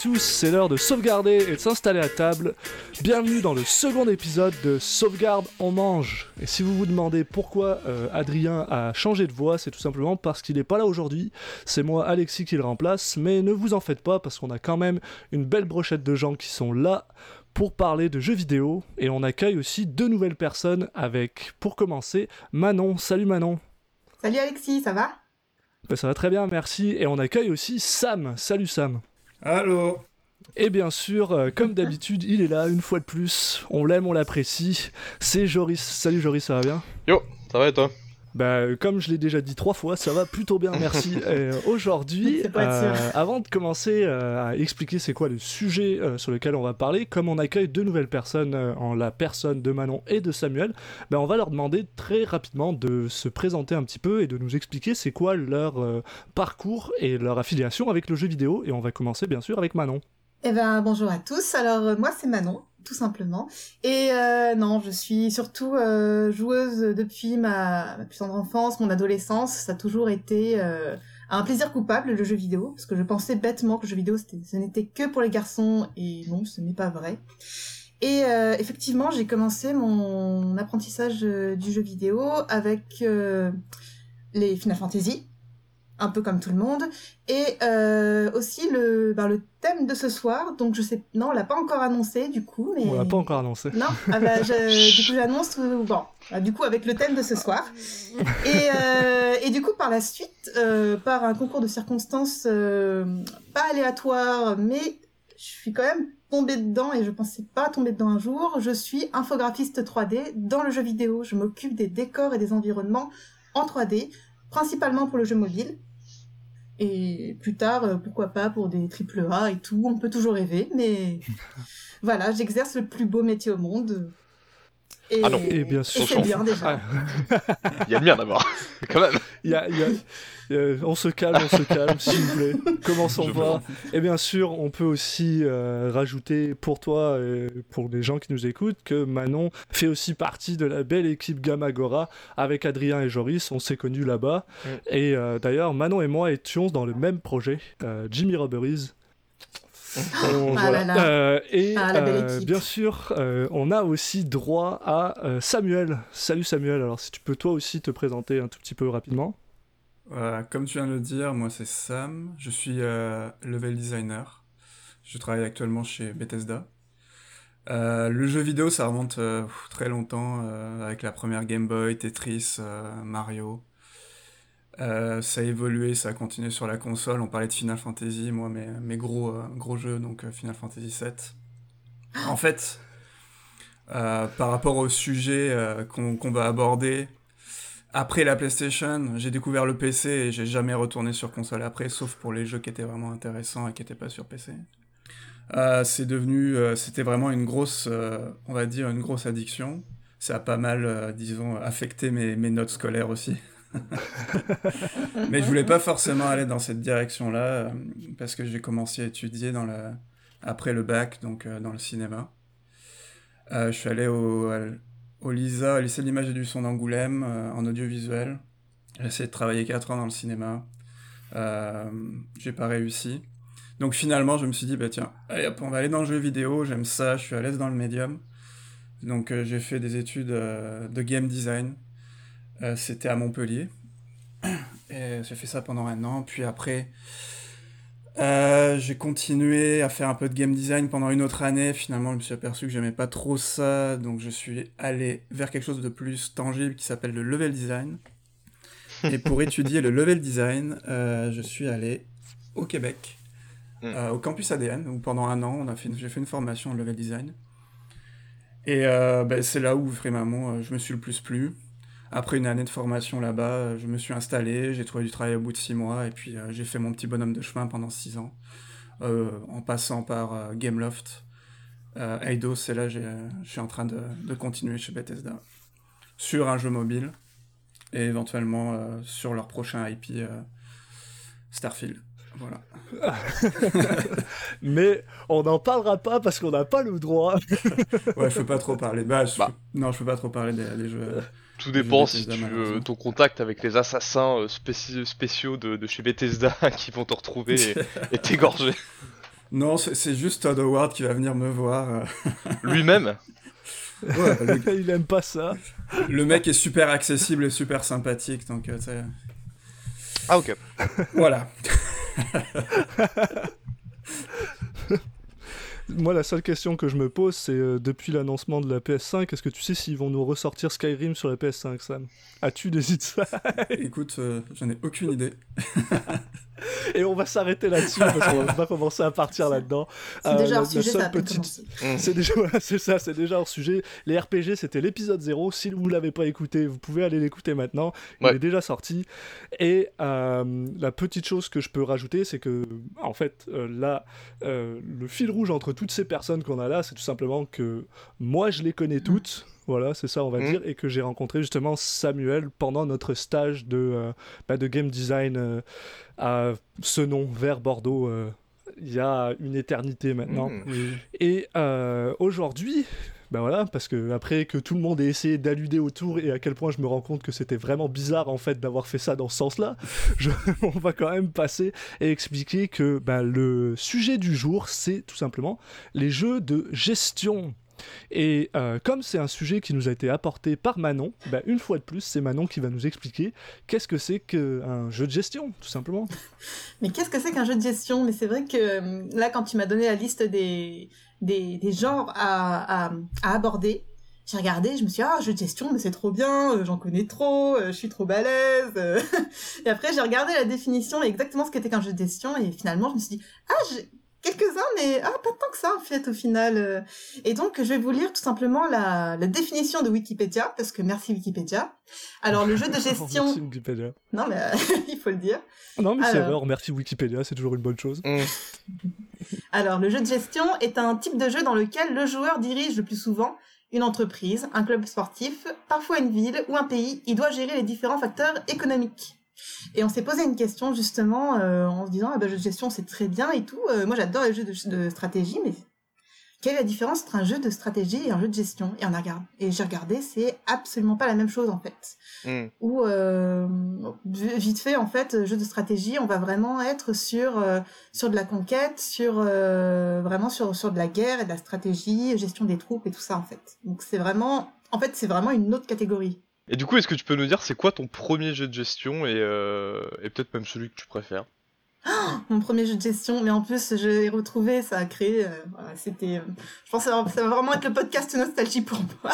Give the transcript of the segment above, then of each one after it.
tous, c'est l'heure de sauvegarder et de s'installer à table. Bienvenue dans le second épisode de Sauvegarde on mange. Et si vous vous demandez pourquoi euh, Adrien a changé de voix, c'est tout simplement parce qu'il n'est pas là aujourd'hui. C'est moi Alexis qui le remplace, mais ne vous en faites pas parce qu'on a quand même une belle brochette de gens qui sont là pour parler de jeux vidéo et on accueille aussi deux nouvelles personnes avec, pour commencer, Manon. Salut Manon. Salut Alexis, ça va? Ben, Ça va très bien, merci. Et on accueille aussi Sam. Salut Sam. Allô et bien sûr, euh, comme d'habitude, il est là une fois de plus. On l'aime, on l'apprécie. C'est Joris. Salut Joris, ça va bien? Yo, ça va et toi? Bah, comme je l'ai déjà dit trois fois, ça va plutôt bien, merci. Euh, aujourd'hui, euh, avant de commencer à expliquer c'est quoi le sujet sur lequel on va parler, comme on accueille deux nouvelles personnes en la personne de Manon et de Samuel, bah, on va leur demander très rapidement de se présenter un petit peu et de nous expliquer c'est quoi leur parcours et leur affiliation avec le jeu vidéo. Et on va commencer bien sûr avec Manon. Eh ben bonjour à tous. Alors euh, moi c'est Manon, tout simplement. Et euh, non, je suis surtout euh, joueuse depuis ma, ma, plus tendre enfance, mon adolescence. Ça a toujours été un plaisir coupable le jeu vidéo, parce que je pensais bêtement que le jeu vidéo ce n'était que pour les garçons, et non, ce n'est pas vrai. Et effectivement, j'ai commencé mon apprentissage du jeu vidéo avec les Final Fantasy un peu comme tout le monde. Et euh, aussi le, ben, le thème de ce soir. Donc je sais, non, on l'a pas encore annoncé du coup. Mais... On l'a pas encore annoncé. Non, ah bah, du coup j'annonce. Euh, bon, bah, du coup avec le thème de ce soir. Et, euh, et du coup par la suite, euh, par un concours de circonstances pas aléatoire, mais je suis quand même tombée dedans et je pensais pas tomber dedans un jour. Je suis infographiste 3D dans le jeu vidéo. Je m'occupe des décors et des environnements en 3D, principalement pour le jeu mobile. Et plus tard, euh, pourquoi pas pour des triple A et tout, on peut toujours rêver, mais voilà, j'exerce le plus beau métier au monde. Et, ah non. et bien sûr, c'est bien déjà. Il y a le mien d'abord, quand même. Il y a, on se calme, on se calme, s'il vous plaît. Commençons voir. Et bien sûr, on peut aussi euh, rajouter pour toi et pour les gens qui nous écoutent que Manon fait aussi partie de la belle équipe Gamagora avec Adrien et Joris. On s'est connus là-bas. Mm. Et euh, d'ailleurs, Manon et moi étions dans le même projet, euh, Jimmy Robberies. Ah et bien sûr, on a aussi droit à Samuel. Salut Samuel, alors si tu peux toi aussi te présenter un tout petit peu rapidement. Euh, comme tu viens de le dire, moi c'est Sam, je suis euh, level designer. Je travaille actuellement chez Bethesda. Euh, le jeu vidéo, ça remonte très longtemps, avec la première Game Boy, Tetris, Mario. Ça a évolué, ça a continué sur la console. On parlait de Final Fantasy, moi mes, mes gros, gros jeux, donc Final Fantasy VII. En fait, par rapport au sujet qu'on va aborder, après la PlayStation, j'ai découvert le PC et j'ai jamais retourné sur console après, sauf pour les jeux qui étaient vraiment intéressants et qui n'étaient pas sur PC. Euh, c'est devenu, euh, c'était vraiment une grosse, euh, on va dire, une grosse addiction. Ça a pas mal, disons, affecté mes, notes scolaires aussi. Mais je voulais pas forcément aller dans cette direction-là parce que j'ai commencé à étudier après le bac, donc dans le cinéma. je suis allé au, LISA, au lycée de l'image et du son d'Angoulême, euh, en audiovisuel. J'ai essayé de travailler 4 ans dans le cinéma. Euh, j'ai pas réussi. Donc finalement, je me suis dit, bah tiens, allez hop, on va aller dans le jeu vidéo, j'aime ça, je suis à l'aise dans le médium. Donc euh, j'ai fait des études de game design. C'était à Montpellier. Et j'ai fait ça pendant un an. Puis après, euh, j'ai continué à faire un peu de game design pendant une autre année. Finalement, je me suis aperçu que j'aimais pas trop ça, donc je suis allé vers quelque chose de plus tangible qui s'appelle le level design. Et pour étudier le level design, euh, je suis allé au Québec, hmm. euh, au campus ADN, où pendant un an, j'ai fait une formation en level design. Et ben, c'est là où vraiment je me suis le plus plu. Après une année de formation là-bas, je me suis installé, j'ai trouvé du travail au bout de six mois, et puis euh, j'ai fait mon petit bonhomme de chemin pendant six ans, euh, en passant par euh, Gameloft, Eidos, et là je suis en train de, de, continuer chez Bethesda, sur un jeu mobile, et éventuellement sur leur prochain IP, Starfield. Voilà. Mais on n'en parlera pas parce qu'on n'a pas le droit. ouais, je peux pas trop parler. Bah, bah. Non, je peux pas trop parler des, jeux. Tout dépend si tu veux ton contact avec les assassins euh, spéciaux de, chez Bethesda qui vont te retrouver et, t'égorger. Non, c'est juste Todd Howard qui va venir me voir. Lui-même ouais, Il aime pas ça. Le mec est super accessible et super sympathique, donc euh, Ah ok. Voilà. Moi, la seule question que je me pose, c'est euh, depuis l'annoncement de la PS5, est-ce que tu sais s'ils vont nous ressortir Skyrim sur la PS5, Sam? As-tu des idées Écoute, euh, j'en ai aucune idée. Et on va s'arrêter là-dessus parce qu'on va pas commencer à partir là-dedans. C'est déjà hors sujet, petite... C'est déjà, c'est ça, c'est déjà hors sujet. Les RPG, c'était l'épisode 0. Si vous l'avez pas écouté, vous pouvez aller l'écouter maintenant. Il est déjà sorti. Et euh, la petite chose que je peux rajouter, c'est que, en fait, euh, là, euh, le fil rouge entre toutes ces personnes qu'on a là, c'est tout simplement que moi, je les connais toutes. Voilà, c'est ça, on va mmh. dire, et que j'ai rencontré justement Samuel pendant notre stage de, bah, de game design à ce nom vers Bordeaux euh, il y a une éternité maintenant. Mmh. Et euh, aujourd'hui, ben voilà, parce que après que tout le monde ait essayé d'alluder autour et à quel point je me rends compte que c'était vraiment bizarre en fait d'avoir fait ça dans ce sens-là, on va quand même passer et expliquer que ben, le sujet du jour, c'est tout simplement les jeux de gestion. Et euh, comme c'est un sujet qui nous a été apporté par Manon, bah, une fois de plus, c'est Manon qui va nous expliquer qu'est-ce que c'est qu'un jeu de gestion, tout simplement. Mais qu'est-ce que c'est qu'un jeu de gestion? Mais c'est vrai que euh, là, quand tu m'as donné la liste des, des, genres à, à, aborder, j'ai regardé, je me suis dit, ah, jeu de gestion, mais c'est trop bien, euh, j'en connais trop, je suis trop balèze. et après, j'ai regardé la définition et exactement ce qu'était qu'un jeu de gestion, et finalement, je me suis dit, ah, quelques-uns, mais ah, pas tant que ça en fait au final. Euh. Et donc je vais vous lire tout simplement la, la définition de Wikipédia, parce que merci Wikipédia. Alors le jeu de gestion... merci Wikipédia. Non mais il faut le dire. Non mais c'est vrai, merci Wikipédia, c'est toujours une bonne chose. Mm. Alors le jeu de gestion est un type de jeu dans lequel le joueur dirige le plus souvent une entreprise, un club sportif, parfois une ville ou un pays. Il doit gérer les différents facteurs économiques. Et on s'est posé une question justement euh, en se disant ah ben, jeu de gestion c'est très bien et tout. Euh, moi j'adore les jeux de, stratégie, mais quelle est la différence entre un jeu de stratégie et un jeu de gestion? Et on a regardé, et j'ai regardé, c'est absolument pas la même chose en fait. Mm. Ou euh, vite fait en fait, jeu de stratégie, on va vraiment être sur sur de la conquête, sur vraiment sur sur de la guerre et de la stratégie, gestion des troupes et tout ça en fait. Donc c'est vraiment, en fait c'est vraiment une autre catégorie. Et du coup, est-ce que tu peux nous dire c'est quoi ton premier jeu de gestion et, euh, et peut-être même celui que tu préfères? Mon premier jeu de gestion, mais en plus, je l'ai retrouvé, ça a créé. Euh, c'était. Euh, je pense que ça va vraiment être le podcast nostalgie pour moi.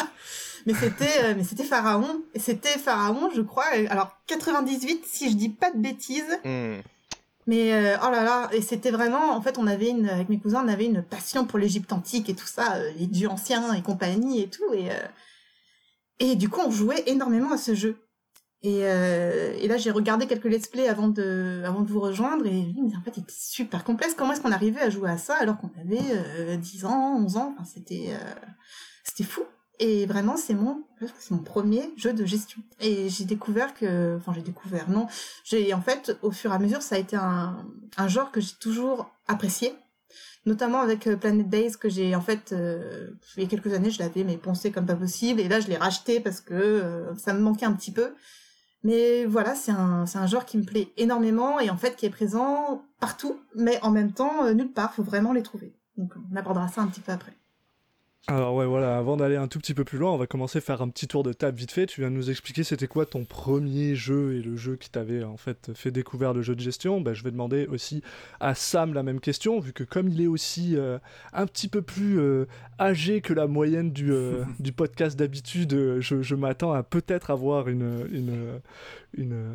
Mais c'était, mais c'était Pharaon. Et c'était Pharaon, je crois. Alors, 98, si je dis pas de bêtises. Hmm. Mais oh là là, et c'était vraiment, en fait, on avait une, avec mes cousins, on avait une passion pour l'Égypte antique et tout ça, les dieux anciens et compagnie et tout. Et et du coup, on jouait énormément à ce jeu. Et, euh, et là, j'ai regardé quelques let's play avant de, avant de vous rejoindre et mais en fait, il était super complexe. Comment est-ce qu'on arrivait à jouer à ça alors qu'on avait euh, 10 ans, 11 ans? Enfin, C'était euh, c'était fou. Et vraiment, c'est mon, c'est mon premier jeu de gestion. Et j'ai découvert que, enfin, j'ai découvert, non, j'ai en fait, au fur et à mesure, ça a été un, un genre que j'ai toujours apprécié notamment avec euh, Planet Days que j'ai en fait euh, il y a quelques années je l'avais mais pensé comme pas possible. Et là je l'ai racheté parce que euh, ça me manquait un petit peu. Mais voilà c'est un c'est un genre qui me plaît énormément et en fait qui est présent partout mais en même temps nulle part. Faut vraiment les trouver. Donc on abordera ça un petit peu après alors ouais voilà, avant d'aller un tout petit peu plus loin, on va commencer à faire un petit tour de table vite fait. Tu viens de nous expliquer c'était quoi ton premier jeu et le jeu qui t'avait en fait fait découvrir le jeu de gestion. Ben, je vais demander aussi à Sam la même question, vu que comme il est aussi euh, un petit peu plus euh, âgé que la moyenne du, euh, du podcast d'habitude, je, je m'attends à peut-être avoir une, une, une,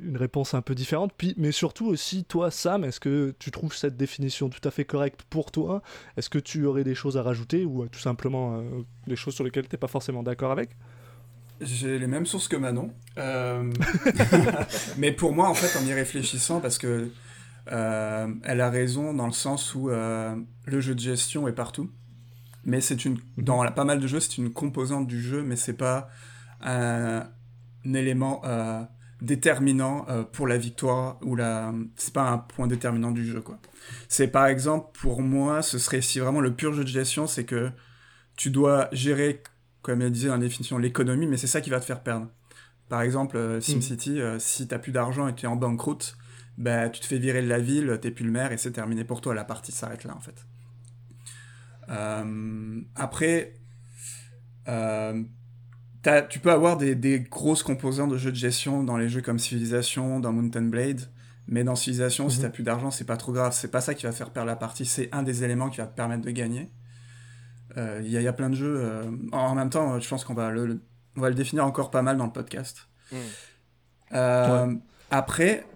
une, réponse un peu différente. Puis, mais surtout aussi, toi Sam, est-ce que tu trouves cette définition tout à fait correcte pour toi? Est-ce que tu aurais des choses à rajouter ou tout simplement simplement euh, des choses sur lesquelles tu n'es pas forcément d'accord avec J'ai les mêmes sources que Manon. Euh, mais pour moi, en fait, en y réfléchissant, parce que euh, elle a raison dans le sens où le jeu de gestion est partout. Mais c'est une, mhm. dans pas mal de jeux, c'est une composante du jeu, mais c'est pas un, élément déterminant pour la victoire ou la c'est pas un point déterminant du jeu quoi c'est par exemple pour moi ce serait si vraiment le pur jeu de gestion c'est que tu dois gérer, comme elle disait dans la définition, l'économie, mais c'est ça qui va te faire perdre. Par exemple, euh, SimCity, mm. euh, si tu n'as plus d'argent et tu es en banqueroute, bah, tu te fais virer de la ville, t'es plus le maire et c'est terminé pour toi. La partie s'arrête là en fait. Euh, après, euh, tu peux avoir des, des, grosses composantes de jeux de gestion dans les jeux comme Civilization, dans Mountain Blade, mais dans Civilization, si mhm. t'as plus d'argent, c'est pas trop grave. C'est pas ça qui va faire perdre la partie, c'est un des éléments qui va te permettre de gagner. Il euh, y, y, a plein de jeux. Euh, en même temps, je pense qu'on va le, on va le définir encore pas mal dans le podcast. Mhm. Euh, après,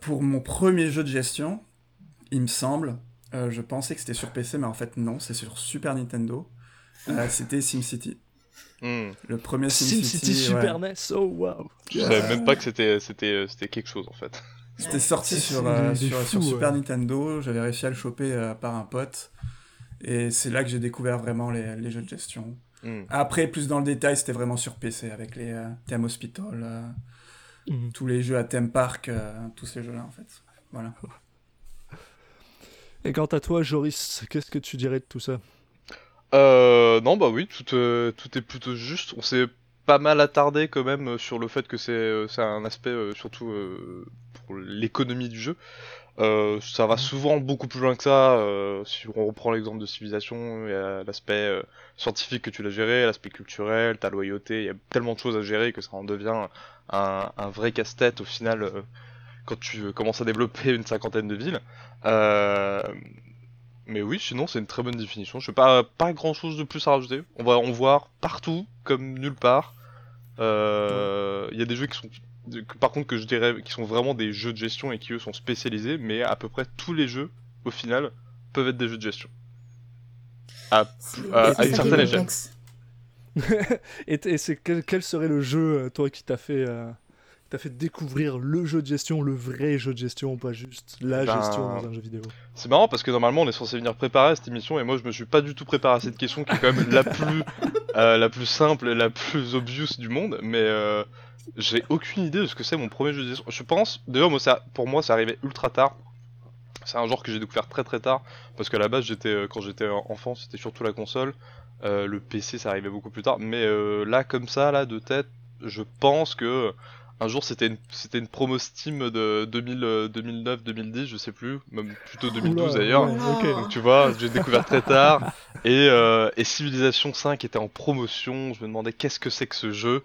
pour mon premier jeu de gestion, il me semble, je pensais que c'était sur PC, mais en fait non, c'est sur Super Nintendo. c'était SimCity. Hmm. Le premier SimCity. SimCity Super NES, oh wow! Je savais même pas que c'était c'était quelque chose en fait. C'était sorti sur, euh, sur, Super Nintendo, j'avais réussi à le choper euh, par un pote. Et c'est là que j'ai découvert vraiment les, les, jeux de gestion. Hmm. Après, plus dans le détail, c'était vraiment sur PC avec les euh, Theme Hospital, hmm. tous les jeux à Theme Park, tous ces jeux-là en fait. Voilà. Et quant à toi, Joris, qu'est-ce que tu dirais de tout ça? Non, bah oui, tout, tout est plutôt juste. On s'est pas mal attardé quand même sur le fait que c'est un aspect surtout l'économie du jeu. Euh, ça va souvent beaucoup plus loin que ça. Euh, si on reprend l'exemple de civilisation, il y a l'aspect euh, scientifique que tu l'as géré, l'aspect culturel, ta loyauté. Il y a tellement de choses à gérer que ça en devient un, un vrai casse-tête au final quand tu commences à développer une cinquantaine de villes. mais oui, sinon c'est une très bonne définition. Je sais pas pas grand chose de plus à rajouter. On va en voir partout comme nulle part. Il y a des jeux qui sont par contre que je dirais qui sont vraiment des jeux de gestion et qui eux sont spécialisés, mais à peu près tous les jeux au final peuvent être des jeux de gestion. À, une certaine échelle. et, c'est quel, serait le jeu euh, toi qui t'a fait euh, fait découvrir le jeu de gestion, le vrai jeu de gestion, pas juste la ben, gestion dans un jeu vidéo? C'est marrant parce que normalement on est censé venir préparer à cette émission et moi je me suis pas du tout préparé à cette question qui est quand même la plus euh, la plus simple et la plus obvious du monde, mais j'ai aucune idée de ce que c'est mon premier jeu de gestion. Je pense, d'ailleurs, moi, ça, pour moi, c'est arrivé ultra tard. C'est un genre que j'ai découvert très très tard parce qu'à la base, j'étais euh, quand j'étais enfant, c'était surtout la console. Euh, le PC, ça arrivait beaucoup plus tard. Mais euh, là, comme ça, là, de tête, je pense que un jour, c'était une c'était une promo Steam de 2000, 2009, 2010, je sais plus, même plutôt 2012 d'ailleurs. Donc tu vois, j'ai découvert très tard. Et, et Civilization 5 était en promotion. Je me demandais qu'est-ce que c'est que ce jeu?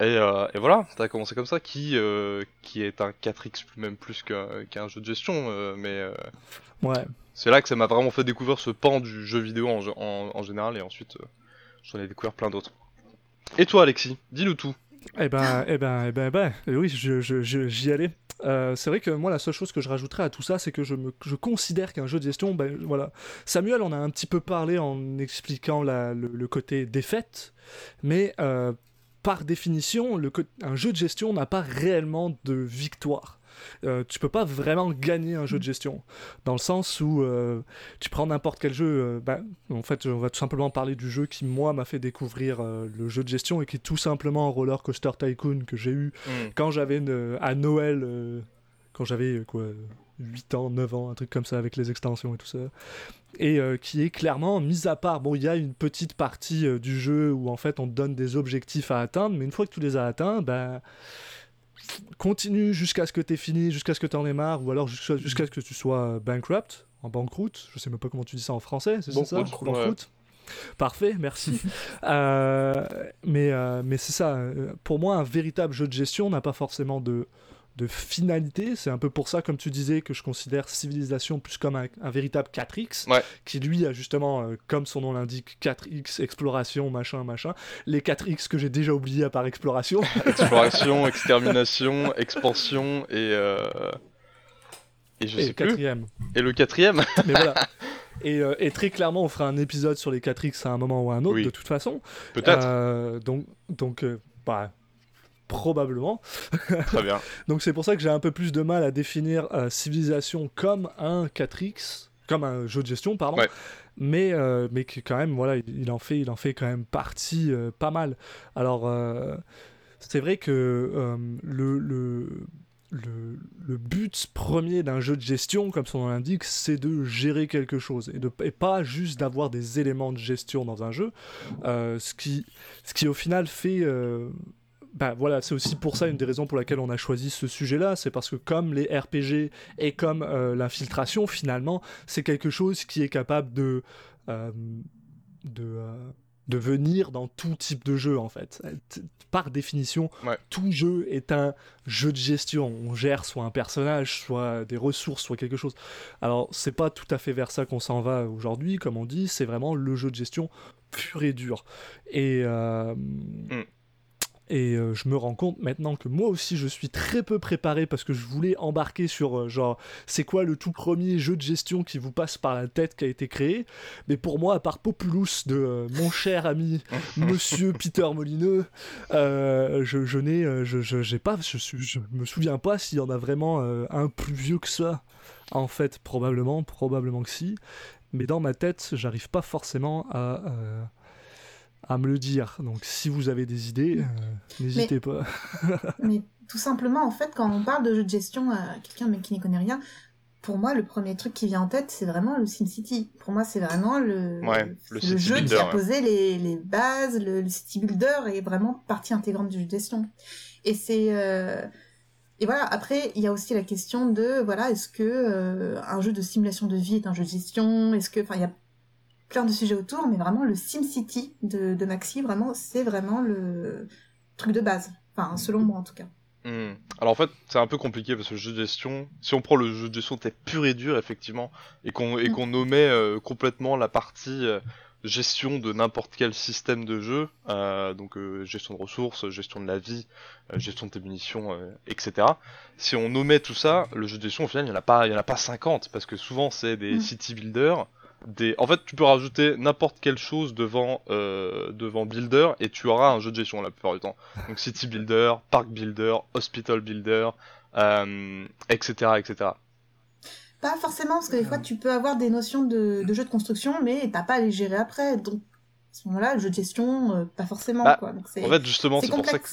Euh, et, voilà, a commencé comme ça, qui, euh, qui est un 4X même plus qu'un jeu de gestion, euh, mais ouais. c'est là que ça m'a vraiment fait découvrir ce pan du jeu vidéo en, général, et ensuite j'en ai découvert plein d'autres. Et toi Alexis, dis-nous tout. Eh ben, eh ben, eh ben, eh ben oui, j'y je, je, allais. c'est vrai que moi, la seule chose que je rajouterais à tout ça, c'est que je, me, je considère qu'un jeu de gestion, ben voilà. Samuel en a un petit peu parlé en expliquant la, le, le, côté défaite, mais par définition, le, un jeu de gestion n'a pas réellement de victoire. Euh, tu peux pas vraiment gagner un jeu de gestion dans le sens où euh, tu prends n'importe quel jeu euh, ben, en fait on va tout simplement parler du jeu qui moi m'a fait découvrir le jeu de gestion et qui est tout simplement Roller Coaster Tycoon que j'ai eu mm. quand j'avais à Noël quand j'avais quoi 8 ans, 9 ans, un truc comme ça avec les extensions et tout ça. Et euh, qui est clairement, mis à part, bon, il y a une petite partie euh, du jeu où en fait on te donne des objectifs à atteindre, mais une fois que tu les as atteints, ben. continue jusqu'à ce que tu aies fini, jusqu'à ce que tu en aies marre, ou alors jusqu'à ce que tu sois bankrupt, en banqueroute. Je sais même pas comment tu dis ça en français, c'est ça Banqueroute. Parfait, merci. Euh, mais mais c'est ça. Pour moi, un véritable jeu de gestion n'a pas forcément de, de finalité. C'est un peu pour ça, comme tu disais, que je considère Civilisation plus comme un, véritable 4X, qui lui a justement, euh, comme son nom l'indique, 4X, exploration, machin, machin. Les 4X que j'ai déjà oubliés à part exploration. exploration, extermination, expansion et... Euh, et je sais le quatrième. Et le quatrième Mais voilà. Euh, et, très clairement, on fera un épisode sur les 4X à un moment ou à un autre, de toute façon. Peut-être. donc, donc bah, probablement. Très bien. Donc c'est pour ça que j'ai un peu plus de mal à définir euh, Civilisation comme un 4X, comme un jeu de gestion, pardon. Mais, euh, mais quand même, voilà, il, en fait, il en fait quand même partie euh, pas mal. Alors, c'est vrai que le, le, le, but premier d'un jeu de gestion, comme son nom l'indique, c'est de gérer quelque chose et, de, et pas juste d'avoir des éléments de gestion dans un jeu. ce, qui, ce qui, au final, fait bah voilà, c'est aussi pour ça une des raisons pour laquelle on a choisi ce sujet-là, c'est parce que comme les RPG et comme euh, l'infiltration, finalement, c'est quelque chose qui est capable de euh, de, euh, de venir dans tout type de jeu en fait. Par définition, tout jeu est un jeu de gestion. On gère soit un personnage, soit des ressources, soit quelque chose. Alors c'est pas tout à fait vers ça qu'on s'en va aujourd'hui, comme on dit. C'est vraiment le jeu de gestion pur et dur. Et mm. Et euh, je me rends compte maintenant que moi aussi je suis très peu préparé parce que je voulais embarquer sur euh, genre c'est quoi le tout premier jeu de gestion qui vous passe par la tête qui a été créé. Mais pour moi, à part Populous de euh, mon cher ami Monsieur Peter Molineux, je, je n'ai, je, je, pas, je, je, me souviens pas s'il y en a vraiment un plus vieux que ça. En fait, probablement, probablement que si. Mais dans ma tête, j'arrive pas forcément à à me le dire. Donc si vous avez des idées, euh, n'hésitez pas. mais tout simplement, en fait, quand on parle de jeu de gestion à quelqu'un mais qui n'y connaît rien, pour moi, le premier truc qui vient en tête, c'est vraiment le SimCity. Pour moi, c'est vraiment le, le, jeu qui a posé les, les, bases, le, City Builder est vraiment partie intégrante du jeu de gestion. Et c'est... Euh, et voilà, après, il y a aussi la question de, voilà, est-ce que euh, un jeu de simulation de vie est un jeu de gestion? Est-ce que... Enfin, il y a plein de sujets autour, mais vraiment le SimCity de, de Maxi, vraiment, c'est vraiment le truc de base. Enfin, selon moi en tout cas. Hmm. Alors en fait, c'est un peu compliqué parce que le jeu de gestion, si on prend le jeu de gestion tel pur et dur, effectivement, et qu'on et mm. qu'on nommait euh, complètement la partie euh, gestion de n'importe quel système de jeu, euh, donc gestion de ressources, gestion de la vie, gestion de tes munitions, etc. Si on nommait tout ça, le jeu de gestion au final, il n'y en a pas, il y en a pas 50 parce que souvent c'est des mm. city builders en fait, tu peux rajouter n'importe quelle chose devant, euh, devant Builder et tu auras un jeu de gestion la plupart du temps. Donc City Builder, Park Builder, Hospital Builder, euh, etc., etc. Pas forcément, parce que des fois tu peux avoir des notions de, de jeu de construction, mais t'as pas à les gérer après. Donc à ce moment-là, le jeu de gestion, euh, pas forcément. Bah, en fait, justement, c'est pour ça que.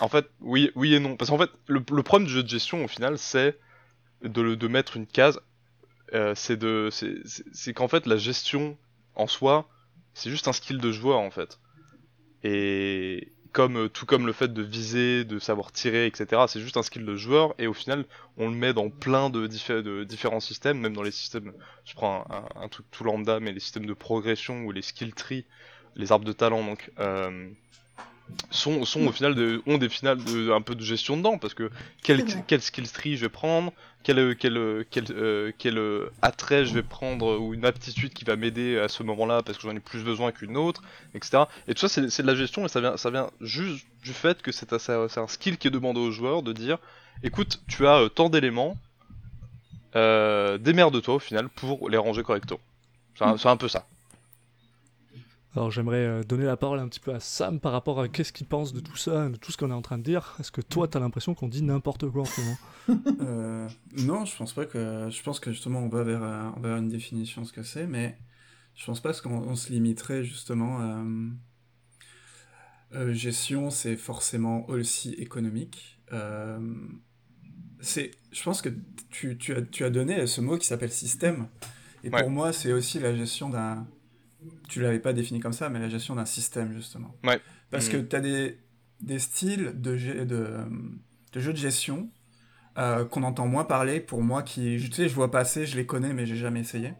En fait, oui, oui et non. Parce qu'en fait, le, le, problème du jeu de gestion, au final, c'est de, de mettre une case euh, c'est de, c'est qu'en fait la gestion en soi, c'est juste un skill de joueur en fait. Et comme euh, tout comme le fait de viser, de savoir tirer, etc. C'est juste un skill de joueur et au final on le met dans plein de, de différents systèmes, même dans les systèmes. Je prends un, truc tout lambda, mais les systèmes de progression ou les skill trees, les arbres de talent donc. Euh, sont, sont au final de, ont des finales de, un peu de gestion dedans parce que quel, quel skill tree je vais prendre, quel, quel, quel, euh, quel euh, attrait je vais prendre ou une aptitude qui va m'aider à ce moment-là parce que j'en ai plus besoin qu'une autre, etc. Et tout ça c'est de la gestion et ça vient, ça vient juste du fait que c'est un skill qui est demandé aux joueurs de dire écoute tu as euh, tant d'éléments, euh, démerde-toi au final pour les ranger correctement. C'est un peu ça. Alors j'aimerais euh, donner la parole un petit peu à Sam par rapport à qu'est-ce qu'il pense de tout ça, de tout ce qu'on est en train de dire. Est-ce que toi, tu as l'impression qu'on dit n'importe quoi en ce moment? Euh, Non, je pense pas que. Je pense que justement, on va vers, euh, vers une définition de ce que c'est, mais je pense pas qu'on se limiterait justement à. gestion, c'est forcément aussi économique. c'est, je pense que tu, tu, as, tu as donné ce mot qui s'appelle système. Et pour moi, c'est aussi la gestion d'un tu l'avais pas défini comme ça, mais la gestion d'un système, justement. Ouais. Parce que mm. tu as des, des styles de, de, de jeux de gestion euh, qu'on entend moins parler. Pour moi, qui, tu sais, je vois passer, je les connais, mais j'ai jamais essayé.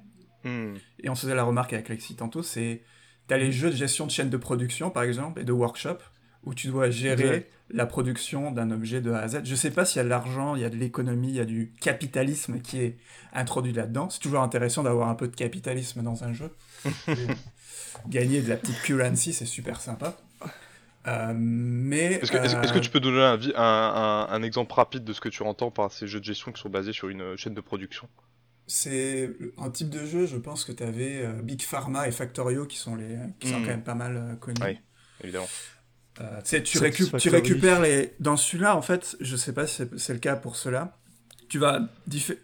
Mm. Et on se faisait la remarque avec Lexi tantôt, c'est. Tu as les jeux de gestion de chaîne de production, par exemple, et de workshop, où tu dois gérer la production d'un objet de A à Z. Je sais pas s'il y a de l'argent, il y a de l'économie, il y a du capitalisme qui est introduit là-dedans. C'est toujours intéressant d'avoir un peu de capitalisme dans un jeu. Gagner de la petite currency, c'est super sympa. Euh, mais est-ce que, est que, tu peux donner un, un, un, exemple rapide de ce que tu entends par ces jeux de gestion qui sont basés sur une chaîne de production? C'est un type de jeu, je pense que tu avais euh, Big Pharma et Factorio qui sont, les, qui sont hmm. quand même pas mal euh, connus. Oui, évidemment. tu, tu récupères les. Dans celui-là, en fait, je sais pas si c'est le cas pour cela. Tu vas,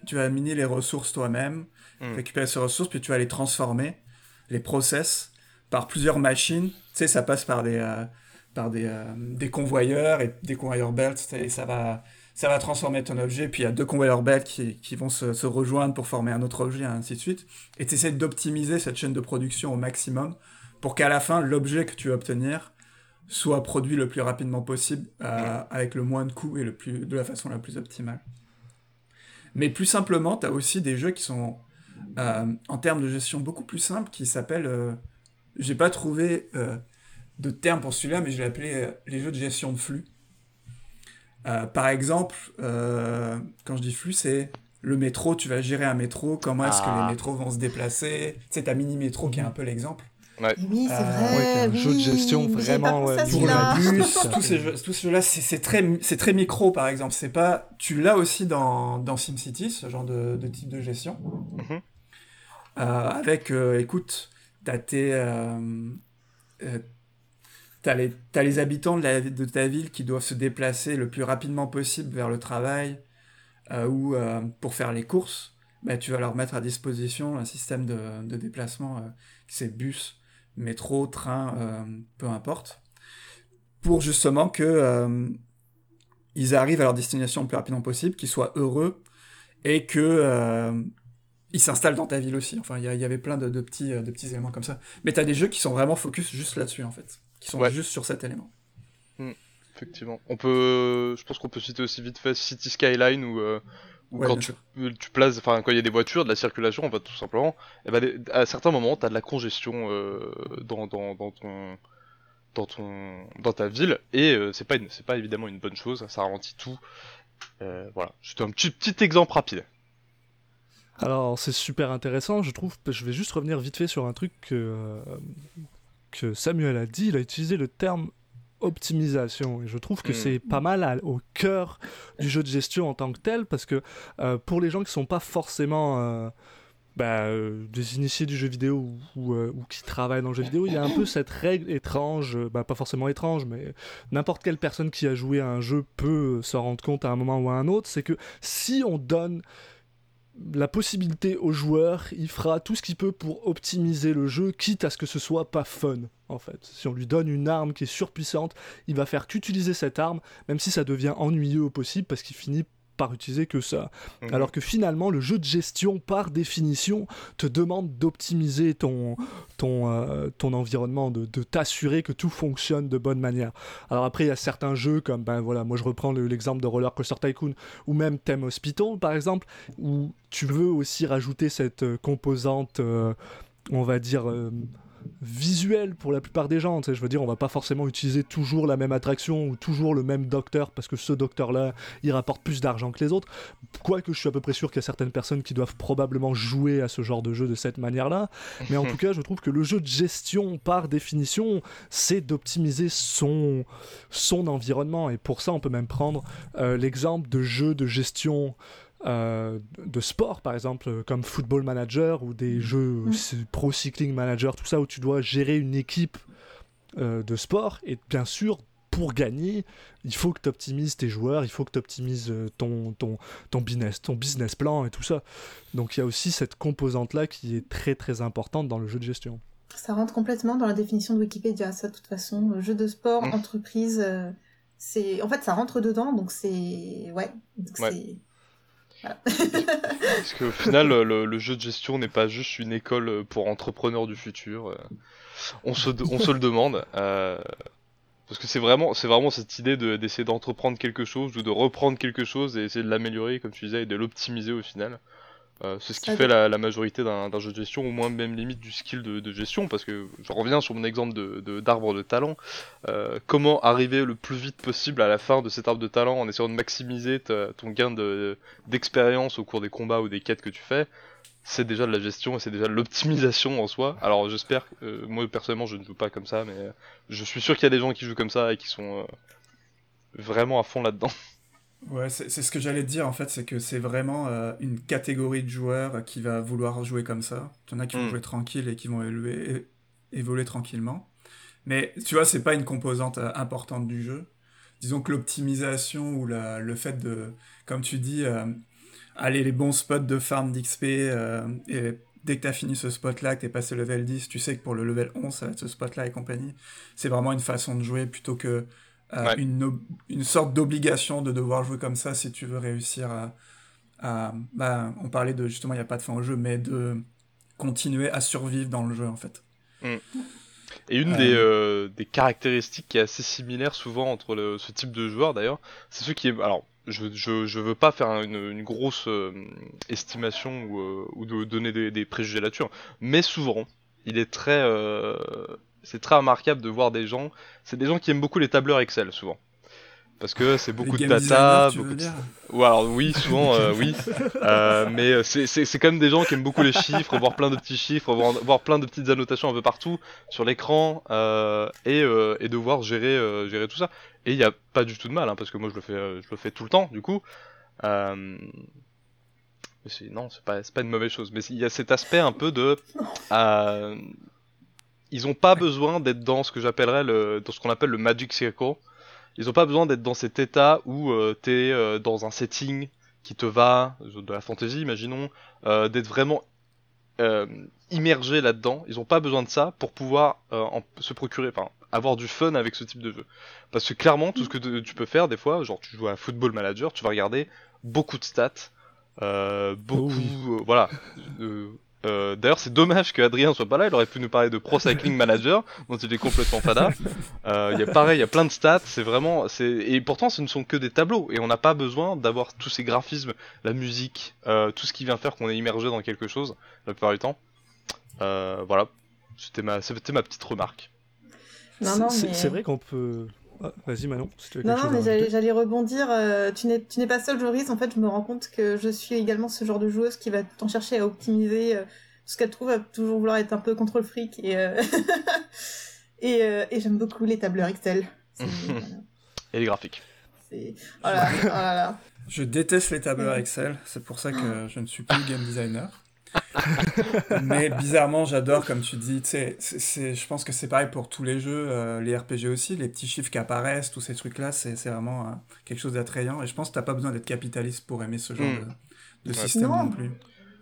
tu vas miner les ressources toi-même, hmm. récupérer ces ressources, puis tu vas les transformer les process par plusieurs machines. Tu sais, ça passe par des, euh, par des, euh, des convoyeurs et des convoyeurs belts et ça va, ça va transformer ton objet. Puis il y a deux convoyeurs belts qui, qui vont se, se, rejoindre pour former un autre objet, et ainsi de suite. Et tu essaies d'optimiser cette chaîne de production au maximum pour qu'à la fin, l'objet que tu vas obtenir soit produit le plus rapidement possible, euh, avec le moins de coûts et le plus, de la façon la plus optimale. Mais plus simplement, tu as aussi des jeux qui sont, en termes de gestion, beaucoup plus simples, qui s'appellent... Euh, j'ai pas trouvé de terme pour celui-là, mais je l'ai appelé les jeux de gestion de flux. par exemple, quand je dis flux, c'est le métro, tu vas gérer un métro, comment est-ce que les ah. métros vont se déplacer. C'est ta mini-métro qui est un peu l'exemple. Oui, c'est vrai. un jeu de gestion vraiment pour la bus, tous ces jeux, tous là c'est très, c'est très micro par exemple. C'est pas, tu l'as aussi dans, dans SimCity, ce genre de, de type de gestion. Mhm. Euh, avec, euh, écoute, t'as euh, les, as les habitants de, ta ville qui doivent se déplacer le plus rapidement possible vers le travail ou pour faire les courses. Bah, tu vas leur mettre à disposition un système de, déplacement, c'est bus métro, train, euh, peu importe, pour justement que euh, ils arrivent à leur destination le plus rapidement possible, qu'ils soient heureux et que euh, ils s'installent dans ta ville aussi. Enfin, il y, avait plein de, petits, de petits éléments comme ça. Mais tu as des jeux qui sont vraiment focus juste là-dessus, en fait. Qui sont juste sur cet élément. Hmm, effectivement. On peut, je pense qu'on peut citer aussi vite fait City Skyline ou quand tu, tu, places, enfin quand il y a des voitures, de la circulation, en fait, tout simplement, et eh ben, à certains moments, tu as de la congestion euh, dans, dans, dans, ton, dans, ton, dans ta ville, et euh, c'est pas, c'est pas évidemment une bonne chose, ça ralentit tout. Euh, voilà, c'était un petit, petit exemple rapide. Alors c'est super intéressant, je trouve. Je vais juste revenir vite fait sur un truc que, que Samuel a dit. Il a utilisé le terme optimisation. Et je trouve que hmm. c'est pas mal au cœur du jeu de gestion en tant que tel, parce que euh, pour les gens qui sont pas forcément euh, bah, euh, des initiés du jeu vidéo ou, ou, qui travaillent dans le jeu vidéo, il y a un peu cette règle étrange, bah, pas forcément étrange, mais n'importe quelle personne qui a joué à un jeu peut s'en rendre compte à un moment ou à un autre, c'est que si on donne la possibilité au joueur, il fera tout ce qu'il peut pour optimiser le jeu, quitte à ce que ce soit pas fun, en fait. Si on lui donne une arme qui est surpuissante, il va faire qu'utiliser cette arme, même si ça devient ennuyeux au possible, parce qu'il finit par utiliser que ça. Mhm. Alors que finalement, le jeu de gestion, par définition, te demande d'optimiser ton, ton, euh, ton environnement, de, t'assurer que tout fonctionne de bonne manière. Alors après, il y a certains jeux comme, ben voilà, moi je reprends l'exemple de Roller Coaster Tycoon, ou même Theme Hospital, par exemple, où tu veux aussi rajouter cette euh, composante, euh, on va dire visuel pour la plupart des gens. Je veux dire, on va pas forcément utiliser toujours la même attraction ou toujours le même docteur parce que ce docteur-là, il rapporte plus d'argent que les autres. Quoique je suis à peu près sûr qu'il y a certaines personnes qui doivent probablement jouer à ce genre de jeu de cette manière-là. Mais en tout cas, je trouve que le jeu de gestion, par définition, c'est d'optimiser son, son environnement. Et pour ça, on peut même prendre euh, l'exemple de jeux de gestion euh, de sport, par exemple, comme Football Manager ou des mm. jeux Pro Cycling Manager, tout ça, où tu dois gérer une équipe euh, de sport. Et bien sûr, pour gagner, il faut que tu optimises tes joueurs, il faut que tu optimises euh, ton, ton, ton, business, ton business plan et tout ça. Donc il y a aussi cette composante-là qui est très très importante dans le jeu de gestion. Ça rentre complètement dans la définition de Wikipédia, ça de toute façon. Jeu de sport, mm. entreprise, c'est en fait ça rentre dedans, donc c'est ouais. ouais. Parce qu'au final, le, jeu de gestion n'est pas juste une école pour entrepreneurs du futur. On se, le demande. Euh, parce que c'est vraiment, c'est vraiment cette idée d'essayer d'entreprendre quelque chose ou de reprendre quelque chose et essayer de l'améliorer, comme tu disais, et de l'optimiser au final. Euh, c'est ce qui fait la, majorité d'un jeu de gestion, au moins même limite du skill de, gestion, parce que je reviens sur mon exemple d'arbre de, de, talent. Euh, comment arriver le plus vite possible à la fin de cet arbre de talent en essayant de maximiser ton gain d'expérience au cours des combats ou des quêtes que tu fais? C'est déjà de la gestion et c'est déjà de l'optimisation en soi. Alors j'espère, euh, moi personnellement je ne joue pas comme ça, mais je suis sûr qu'il y a des gens qui jouent comme ça et qui sont vraiment à fond là-dedans. Ouais, c'est ce que j'allais te dire en fait, c'est que c'est vraiment euh, une catégorie de joueurs qui va vouloir jouer comme ça. Il y en a qui vont mm. jouer tranquille et qui vont élever, évoluer tranquillement. Mais tu vois, c'est pas une composante euh, importante du jeu. Disons que l'optimisation ou la, le fait de, comme tu dis, euh, aller les bons spots de farm d'XP et dès que tu as fini ce spot-là, que tu es passé level 10, tu sais que pour le level 11, ça va être ce spot-là et compagnie. C'est vraiment une façon de jouer plutôt que euh, une, une, sorte d'obligation de devoir jouer comme ça si tu veux réussir à. bah, on parlait de justement, il n'y a pas de fin au jeu, mais de continuer à survivre dans le jeu en fait. Mm. Et une Euh. des, euh, des caractéristiques qui est assez similaire souvent entre le- ce type de joueur d'ailleurs, c'est ceux qui est... Alors, je, je, je veux pas faire une, une grosse euh, estimation ou, euh, ou de donner des, des préjugés là-dessus, hein, mais souvent, il est très... euh, c'est très remarquable de voir des gens... C'est des gens qui aiment beaucoup les tableurs Excel, souvent. Parce que c'est beaucoup Les de data, beaucoup de... Ou alors oui, souvent euh, oui, Euh, mais euh, c'est quand même des gens qui aiment beaucoup les chiffres, voir plein de petits chiffres, voir, voir plein de petites annotations un peu partout sur l'écran euh, et, et devoir gérer gérer tout ça. Et il n'y a pas du tout de mal, hein, parce que moi je le fais je le fais tout le temps du coup. Euh, non, c'est pas pas une mauvaise chose, mais il y a cet aspect un peu de ils ont pas besoin d'être dans ce que j'appellerais le dans ce qu'on appelle le magic circle. Ils ont pas besoin d'être dans cet état où euh, t'es euh, dans un setting qui te va, de la fantasy, imaginons, euh, d'être vraiment euh, immergé là-dedans. Ils ont pas besoin de ça pour pouvoir euh, en- se procurer, enfin, avoir du fun avec ce type de jeu. Parce que clairement, tout ce que te- tu peux faire des fois, genre tu joues à Football Manager, tu vas regarder beaucoup de stats, euh, beaucoup, oui. euh, voilà. Euh, euh, D'ailleurs, c'est dommage que Adrien soit pas là. Il aurait pu nous parler de Pro Cycling Manager, dont il est complètement fada. Euh, Il y a pareil, il y a plein de stats. C'est vraiment, c'est et pourtant, ce ne sont que des tableaux et on n'a pas besoin d'avoir tous ces graphismes, la musique, euh, tout ce qui vient faire qu'on est immergé dans quelque chose la plupart du temps. Euh, voilà, c'était ma, c'était ma petite remarque. Mais... c'est vrai qu'on peut. Ah, Vas-y Manon, si tu as quelque Non, non, mais j'allais rebondir. euh, tu n'es tu n'es pas seul, Joris. En fait, je me rends compte que je suis également ce genre de joueuse qui va t'en chercher à optimiser euh, ce qu'elle trouve, à toujours vouloir être un peu contrôle fric. Et, euh, et, euh, et j'aime beaucoup les tableurs Excel. Voilà, Et les graphiques. oh là, oh là là. Je déteste les tableurs Excel, c'est pour ça que je ne suis plus game designer. Mais bizarrement, j'adore, comme tu dis, tu sais, c'est- c'est- je pense que c'est pareil pour tous les jeux, euh, les RPG aussi, les petits chiffres qui apparaissent, tous ces trucs-là, c'est c'est vraiment euh, quelque chose d'attrayant. Et je pense que t'as pas besoin d'être capitaliste pour aimer ce genre Mm. de, de Ouais. système Non. non plus.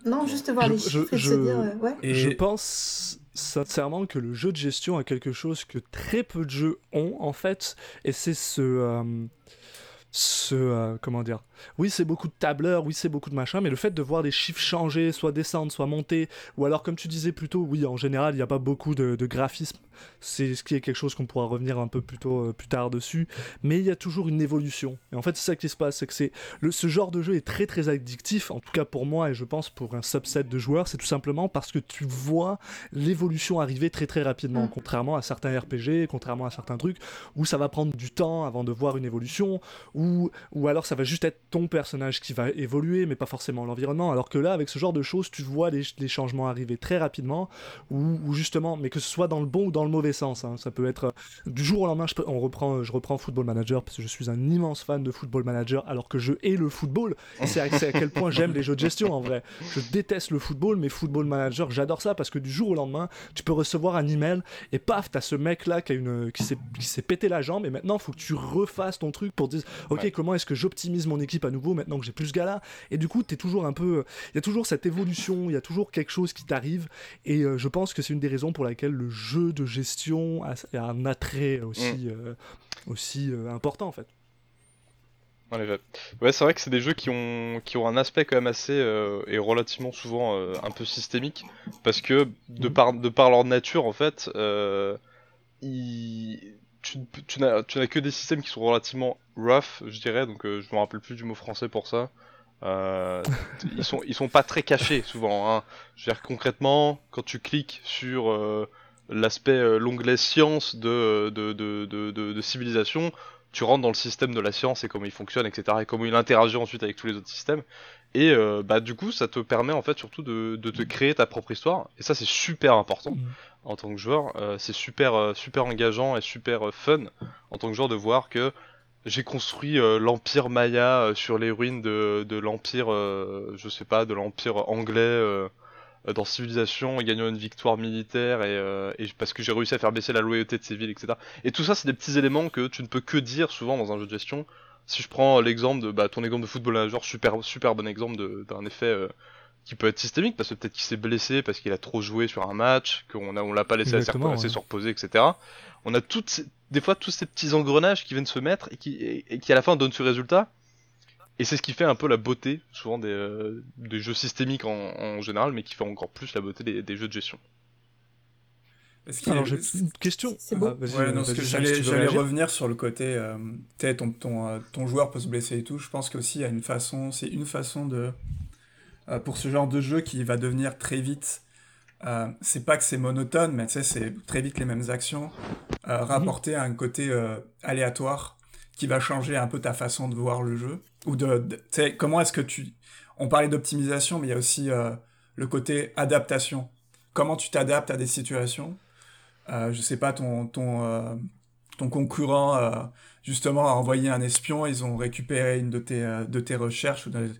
Non, juste voir Je- les je- chiffres et je- se dire, euh, ouais. Et Je pense sincèrement que le jeu de gestion a quelque chose que très peu de jeux ont en fait, et c'est ce, euh, ce euh, comment dire. Oui, c'est beaucoup de tableurs, oui, c'est beaucoup de machin, mais le fait de voir les chiffres changer, soit descendre, soit monter, ou alors comme tu disais plus tôt, oui, en général, il n'y a pas beaucoup de, de graphisme. C'est ce qui est quelque chose qu'on pourra revenir un peu plus tôt, euh, plus tard dessus, mais il y a toujours une évolution. Et en fait, c'est ça qui se passe, c'est que c'est le, ce genre de jeu est très très addictif, en tout cas pour moi et je pense pour un subset de joueurs, c'est tout simplement parce que tu vois l'évolution arriver très très rapidement, Mm. contrairement à certains RPG, contrairement à certains trucs où ça va prendre du temps avant de voir une évolution, ou, alors ça va juste être ton personnage qui va évoluer, mais pas forcément l'environnement, alors que là, avec ce genre de choses, tu vois les, changements arriver très rapidement, ou, justement, mais que ce soit dans le bon ou dans le mauvais sens, hein. ça peut être euh, du jour au lendemain, je, on reprend, je reprends Football Manager, parce que je suis un immense fan de Football Manager, alors que je hais le football, c'est à, quel point j'aime les jeux de gestion en vrai. Je déteste le football, mais Football Manager, j'adore ça, parce que du jour au lendemain, tu peux recevoir un email, et paf, t'as ce mec là qui, qui s'est pété la jambe, et maintenant, faut que tu refasses ton truc pour dire, ok, Ouais. comment est-ce que j'optimise mon équipe à nouveau maintenant que j'ai plus ce gars-là? Et du coup, t'es toujours un peu, il y a toujours cette évolution, il y a toujours quelque chose qui t'arrive, et euh, je pense que c'est une des raisons pour laquelle le jeu de gestion a, a un attrait aussi, euh, aussi euh, important en fait. Ouais, c'est vrai que c'est des jeux qui ont, qui ont un aspect quand même assez euh, et relativement souvent euh, un peu systémique parce que de Mhm. par, de par leur nature en fait, euh, ils- tu, tu n'as que des systèmes qui sont relativement rough, je dirais, donc euh, je me rappelle plus du mot français pour ça. Euh, ils sont ils sont pas très cachés souvent. Hein. Je veux dire concrètement, quand tu cliques sur euh, l'aspect euh, l'onglet science de de, de, de, de, de civilisation, tu rentres dans le système de la science et comment il fonctionne, etc. et comment il interagit ensuite avec tous les autres systèmes. Et bah du coup, ça te permet en fait surtout de, de te créer ta propre histoire. Et ça, c'est super important Mhm. En tant que joueur. Euh, c'est super euh, super engageant et super euh, fun en tant que joueur de voir que j'ai construit l'empire Maya sur les ruines de, l'empire, je sais pas, de l'empire anglais. dans Civilisation, gagnant une victoire militaire et, parce que j'ai réussi à faire baisser la loyauté de ces villes, etc. Et tout ça, c'est des petits éléments que tu ne peux que dire souvent dans un jeu de gestion. Si je prends l'exemple de bah, ton exemple de football manager, super super bon exemple d'un effet qui peut être systémique parce que peut-être qu'il s'est blessé parce qu'il a trop joué sur un match, qu'on a on l'a pas laissé assez, Exactement, assez ouais. se reposer, etc. On a toutes ces- des fois tous ces petits engrenages qui viennent se mettre et qui et, et qui à la fin donnent ce résultat. Et c'est ce qui fait un peu la beauté souvent des, euh, des jeux systémiques en, en général, mais qui fait encore plus la beauté des, des jeux de gestion. Alors j'ai une question. C'est beau. Ah, vas-y, Ouais, non, parce que j'allais revenir sur le côté, euh, ton, ton, euh, ton joueur peut se blesser et tout. Je pense qu'aussi il y a une façon, c'est une façon de, euh, pour ce genre de jeu qui va devenir très vite, euh, c'est pas que c'est monotone, mais tu sais, c'est très vite les mêmes actions, euh, rapporté à un côté euh, aléatoire qui va changer un peu ta façon de voir le jeu. Ou de, de- tu sais, comment est-ce que tu, on parlait d'optimisation, mais il y a aussi le côté adaptation. Comment tu t'adaptes à des situations. Je sais pas, ton, ton, ton concurrent, euh, justement, a envoyé un espion, ils ont récupéré une de tes, euh, de tes recherches ou, de-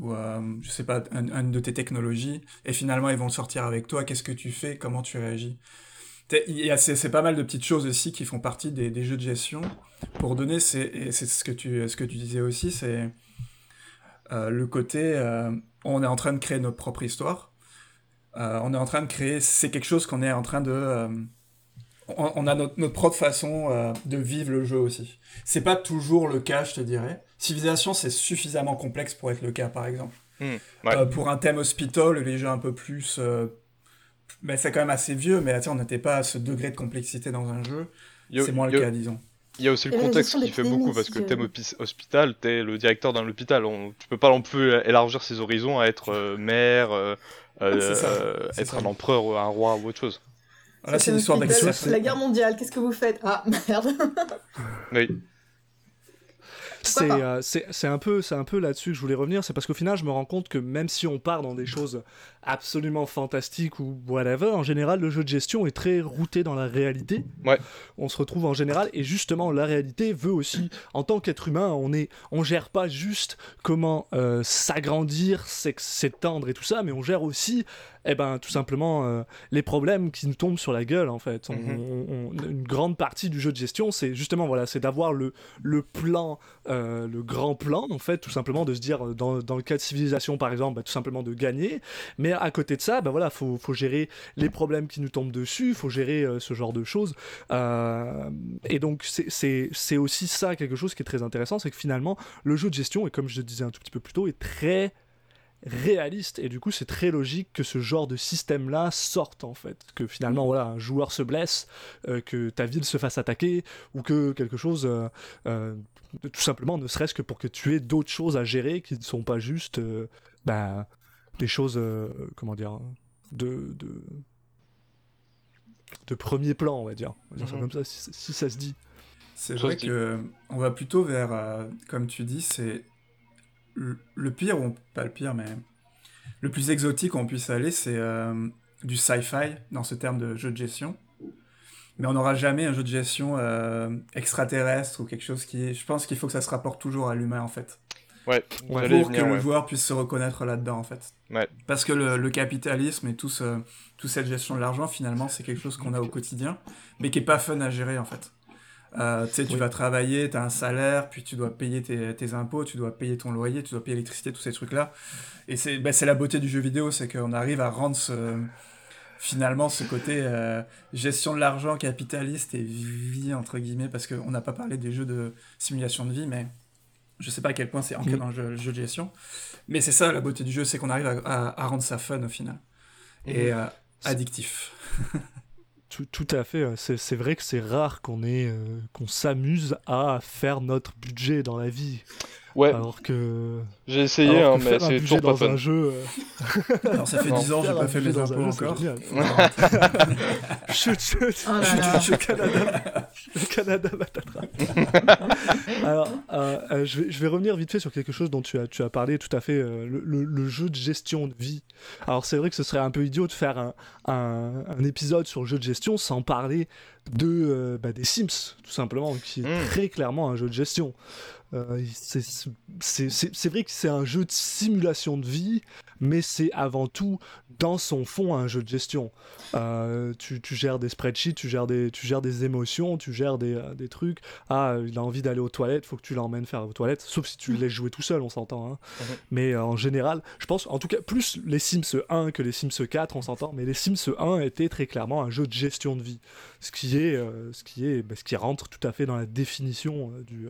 ou euh, je sais pas, un- une de tes technologies, et finalement, ils vont sortir avec toi. Qu'est-ce que tu fais? Comment tu réagis? Il y a- C'est pas mal de petites choses aussi qui font partie des, des jeux de gestion. Pour donner, c'est ce que tu, ce que tu disais aussi, c'est euh, le côté, euh, on est en train de créer notre propre histoire. On est en train de créer, c'est quelque chose qu'on est en train de... on, on a notre, notre propre façon euh, de vivre le jeu aussi. C'est pas toujours le cas, je te dirais. Civilisation, c'est suffisamment complexe pour être le cas, par exemple. Hmm, ouais. Euh, pour un thème hospital, les jeux un peu plus... euh, mais c'est quand même assez vieux, mais on n'était pas à ce degré de complexité dans un jeu. Il y a- C'est moins le a- cas, disons. Il y a aussi le contexte qui fait beaucoup parce que thème hospital, t'es le directeur d'un hôpital. On, tu peux pas non plus élargir ses horizons à être euh, maire, euh, euh, euh, c'est être ça. un empereur ou un roi ou autre chose. Là, c'est Ça une me histoire fait d'action. peur. C'est la guerre mondiale, qu'est-ce que vous faites? Ah, merde. Oui. C'est euh, c'est- un peu, c'est un peu là-dessus que je voulais revenir. C'est parce qu'au final, je me rends compte que même si on part dans des choses absolument fantastiques ou whatever, en général, le jeu de gestion est très routé dans la réalité. Ouais. On se retrouve en général, et justement, la réalité veut aussi, en tant qu'être humain, on est, on gère pas juste comment euh, s'agrandir, s'étendre et tout ça, mais on gère aussi, eh ben, tout simplement euh, les problèmes qui nous tombent sur la gueule, en fait. On- Mhm. on- une grande partie du jeu de gestion, c'est justement voilà, c'est d'avoir le le plan, euh, le grand plan, en fait, tout simplement de se dire, euh, dans, dans le cas de civilisation par exemple, bah, tout simplement de gagner. Mais à côté de ça, bah voilà, faut, faut gérer les problèmes qui nous tombent dessus, faut gérer euh, ce genre de choses. Et donc, c'est aussi ça quelque chose qui est très intéressant, c'est que finalement, le jeu de gestion, et comme je le disais un tout petit peu plus tôt, est très réaliste. Et du coup c'est très logique que ce genre de système là sorte en fait. Que finalement voilà un joueur se blesse euh, que ta ville se fasse attaquer ou que quelque chose euh, euh, tout simplement ne serait-ce que pour que tu aies d'autres choses à gérer qui ne sont pas juste euh, bah, des choses euh, comment dire de, de de premier plan on va dire. On va dire ça Mhm. comme ça si, si ça se dit. C'est vrai que on va plutôt vers, euh, comme tu dis, c'est le, pire, ou pas le pire, mais le plus exotique où on puisse aller, c'est euh, du sci-fi dans ce terme de jeu de gestion. Mais on n'aura jamais un jeu de gestion euh, extraterrestre ou quelque chose qui. Je pense qu'il faut que ça se rapporte toujours à l'humain en fait, Ouais, pour que venir, le ouais. joueur puisse se reconnaître là-dedans en fait. Ouais. Parce que le, le capitalisme et tout ce, toute cette gestion de l'argent, finalement, c'est quelque chose qu'on a au quotidien, mais qui est pas fun à gérer en fait. Euh, tu sais, tu vas travailler, tu as un salaire, puis tu dois payer tes, tes impôts, tu dois payer ton loyer, tu dois payer l'électricité, tous ces trucs-là. Et c'est bah, la beauté du jeu vidéo, c'est qu'on arrive à rendre ce, finalement ce côté euh, gestion de l'argent capitaliste et vie, entre guillemets, parce qu'on n'a pas parlé des jeux de simulation de vie, mais je sais pas à quel point c'est ancré Mhm. dans le jeu, le jeu de gestion. Mais c'est ça la beauté du jeu, c'est qu'on arrive à, à- à rendre ça fun au final. Et euh, addictif. Tout, tout à fait. C'est vrai que c'est rare qu'on euh, qu'on s'amuse à faire notre budget dans la vie. Ouais, Alors que. j'ai essayé, alors hein, que mais un c'est toujours pas dans un fun. jeu. euh, Alors ça fait Non. 10 ans, j'ai faire un pas fait mes un impôts encore. chut, chut, Oh chut, Canada, le Canada. Alors, euh, euh, je, vais, je vais revenir vite fait sur quelque chose dont tu as, tu as parlé tout à fait, euh, le, le- le jeu de gestion de vie. Alors, c'est vrai que ce serait un peu idiot de faire un, un- un épisode sur le jeu de gestion sans parler de, euh, bah, des Sims, tout simplement, qui est Mm. très clairement un jeu de gestion. Euh, c'est- vrai que c'est un jeu de simulation de vie, mais c'est avant tout, dans son fond, un jeu de gestion. Euh, tu, tu gères des spreadsheets, tu gères des, tu gères des émotions, tu gères des, euh, des trucs. Ah, il a envie d'aller aux toilettes, faut que tu l'emmènes faire aux toilettes, sauf si tu le laisses jouer tout seul, on s'entend. hein. Mhm. Mais euh, en général, je pense, en tout cas, plus les Sims 1 que les Sims 4, on s'entend, mais les Sims 1 étaient très clairement un jeu de gestion de vie. Ce qui, est, ce qui, est, bah, ce qui rentre tout à fait dans la définition du,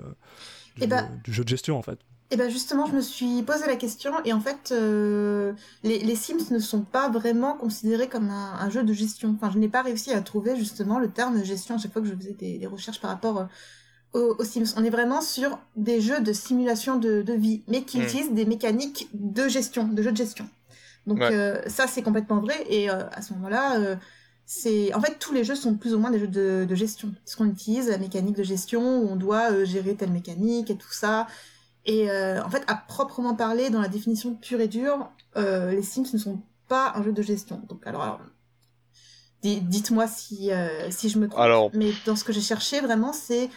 du, Eh ben- du jeu de gestion, en fait. Et ben justement, je me suis posé la question et en fait, euh, les, les, Sims ne sont pas vraiment considérés comme un, un jeu de gestion. Enfin, je n'ai pas réussi à trouver justement le terme gestion à chaque fois que je faisais des, des recherches par rapport euh, aux, aux, Sims. On est vraiment sur des jeux de simulation de, de vie, mais qui Mm. utilisent des mécaniques de gestion, de jeux de gestion. Donc Ouais. euh, ça, c'est complètement vrai. Et euh, à ce moment-là, euh, c'est en fait tous les jeux sont plus ou moins des jeux de, de gestion. Parce qu'on utilise la mécanique de gestion où on doit euh, gérer telle mécanique et tout ça. Et euh, en fait, à proprement parler, dans la définition pure et dure, euh, les Sims ne sont pas un jeu de gestion. Donc alors, alors, di- dites-moi si euh, si je me trompe. Alors- Mais dans ce que j'ai cherché, vraiment, c'est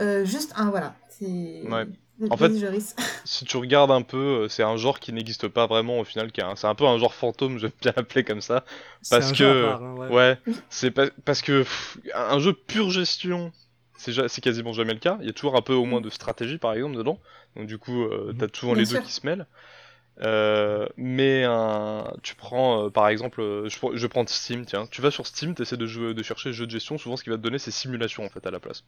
euh, juste un voilà. C'est. Ouais. En fait-. Si tu regardes un peu, euh, c'est un genre qui n'existe pas vraiment au final, c'est un peu un genre fantôme, j'aime bien l'appeler comme ça. C'est Parce un que- jeu à part, hein, ouais. C'est pas- parce que pff, un jeu pure gestion, c'est quasiment jamais le cas. Il y a toujours un peu au moins de stratégie par exemple dedans. Donc du coup, euh, Mhm. t'as souvent Bien les deux qui se mêlent. Euh, mais un... tu prends euh, par exemple, je, prends- je vais prendre Steam, tiens. Tu vas sur Steam, t'essaies de, jouer, de chercher jeux de gestion. Souvent, ce qui va te donner, c'est simulation en fait à la place.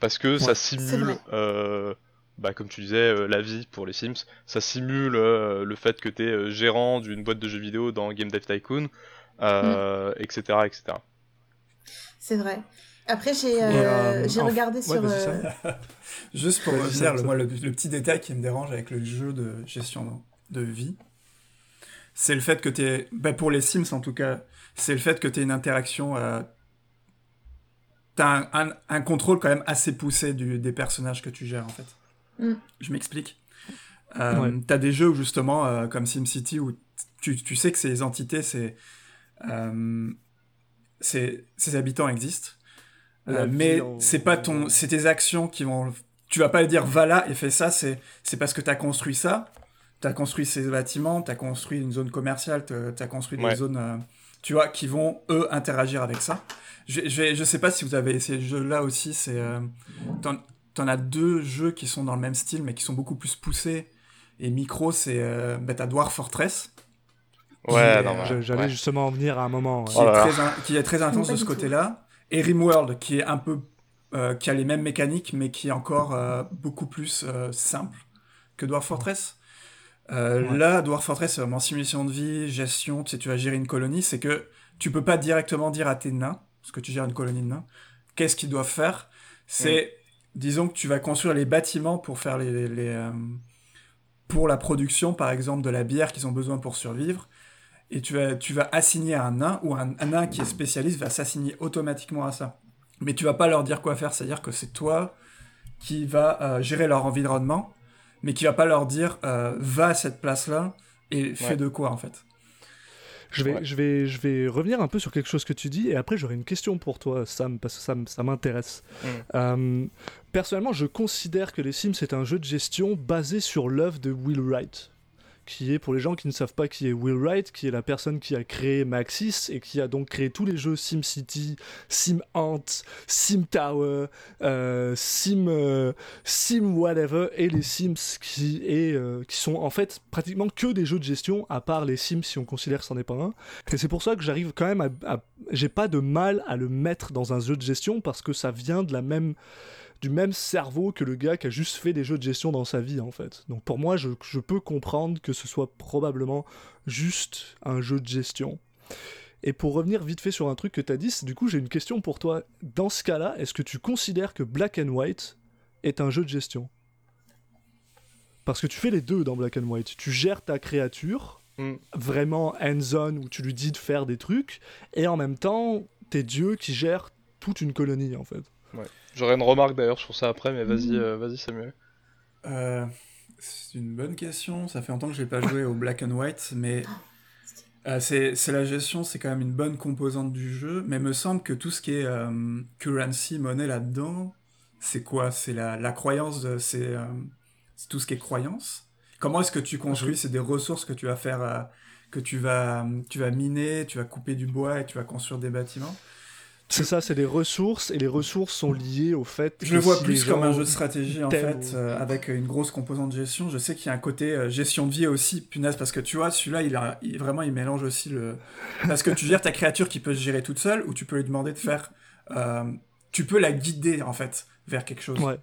Parce que ça simule, euh, bah, comme tu disais, euh, la vie pour les Sims. Ça simule euh, le fait que t'es euh, gérant d'une boîte de jeux vidéo dans Game Dev Tycoon, euh, etc., etc. C'est vrai. Après, j'ai euh, euh, j'ai regardé ouais, sur. euh, Sam. Juste pour revenir, le, moi, le, le petit détail qui me dérange avec le jeu de gestion de vie, c'est le fait que tu es, pour les Sims en tout cas, c'est le fait que tu une interaction, euh, tu as un, un- un contrôle quand même assez poussé du, des personnages que tu gères en fait. Mm. Je m'explique. Euh, Ouais. Tu as des jeux où justement, euh, comme SimCity, où tu, tu sais que ces entités, c'est, euh, ces, ces habitants existent. Euh, mais en- c'est pas ton, c'est tes actions qui vont. Tu vas pas dire va là et fais ça. C'est, c'est parce que tu as construit ça. Tu as construit ces bâtiments, tu as construit une zone commerciale, tu as construit des Ouais. zones, euh, tu vois, qui vont eux interagir avec ça. Je, je, vais- je sais pas si vous avez essayé ce jeu-là aussi. C'est, euh, t'en, as deux jeux qui sont dans le même style, mais qui sont beaucoup plus poussés et micro. C'est, euh, bah, t'as Dwarf Fortress. Ouais, euh, bah, Je- J'allais ouais. justement en venir à un moment. ouais. qui, Oh là est là. très in- qui est très intense de ce côté-là. Et Rimworld, qui est un peu, euh, qui a les mêmes mécaniques, mais qui est encore euh, beaucoup plus euh, simple que Dwarf Fortress. Euh, Ouais. Là, Dwarf Fortress, c'est vraiment simulation de vie, gestion, tu sais, tu vas gérer une colonie, c'est que tu peux pas directement dire à tes nains, parce que tu gères une colonie de nains, qu'est-ce qu'ils doivent faire. C'est, disons que tu vas construire les bâtiments pour faire les, les, euh, pour la production, par exemple, de la bière qu'ils ont besoin pour survivre et tu vas, tu vas assigner un nain, ou un, un nain qui est spécialiste va s'assigner automatiquement à ça. Mais tu vas pas leur dire quoi faire, c'est-à-dire que c'est toi qui va euh, gérer leur environnement, mais qui va pas leur dire euh, va à cette place-là et fais Ouais. de quoi en fait. Je vais, Ouais. je, vais, je vais revenir un peu sur quelque chose que tu dis et après j'aurai une question pour toi, Sam, parce que ça, ça m'intéresse. Mm. Euh, personnellement, je considère que les Sims est un jeu de gestion basé sur l'œuvre de Will Wright, qui est, pour les gens qui ne savent pas qui est Will Wright, qui est la personne qui a créé Maxis et qui a donc créé tous les jeux SimCity, SimHunt, Sim Tower, euh, Sim, euh, Sim whatever et les Sims euh, qui sont en fait pratiquement que des jeux de gestion à part les Sims si on considère que c'en est pas un. Et c'est pour ça que j'arrive quand même à- j'ai pas de mal à le mettre dans un jeu de gestion parce que ça vient de la même du même cerveau que le gars qui a juste fait des jeux de gestion dans sa vie en fait. Donc pour moi, je, je peux comprendre que ce soit probablement juste un jeu de gestion. Et pour revenir vite fait sur un truc que tu as dit, du coup j'ai une question pour toi. Dans ce cas-là, est-ce que tu considères que Black and White est un jeu de gestion? Parce que tu fais les deux dans Black and White. Tu gères ta créature, Mm. vraiment hands-on, où tu lui dis de faire des trucs, et en même temps, t'es Dieu qui gère toute une colonie en fait. J'aurais une remarque d'ailleurs sur ça après, mais vas-y, Mm. euh, vas-y Samuel. Euh, c'est une bonne question. Ça fait longtemps que je n'ai pas joué au Black and White, mais euh, c'est c'est la gestion, c'est quand même une bonne composante du jeu. Mais me semble que tout ce qui est euh, currency, monnaie là-dedans, c'est quoi? C'est la, la croyance, de- c'est euh, c'est tout ce qui est croyance. Comment est-ce que tu construis? C'est des ressources que tu vas faire, euh, que tu vas, tu vas miner, tu vas couper du bois et tu vas construire des bâtiments. C'est ça, c'est des ressources, et les ressources sont liées au fait. Je le vois si plus comme un jeu de stratégie en fait, euh, avec une grosse composante de gestion. Je sais qu'il y a un côté euh, gestion de vie aussi, punaise, parce que tu vois, celui-là, il a, il- vraiment, il mélange aussi le. Parce que tu gères ta créature qui peut se gérer toute seule, ou tu peux lui demander de faire. euh, tu peux la guider en fait vers quelque chose. Ouais.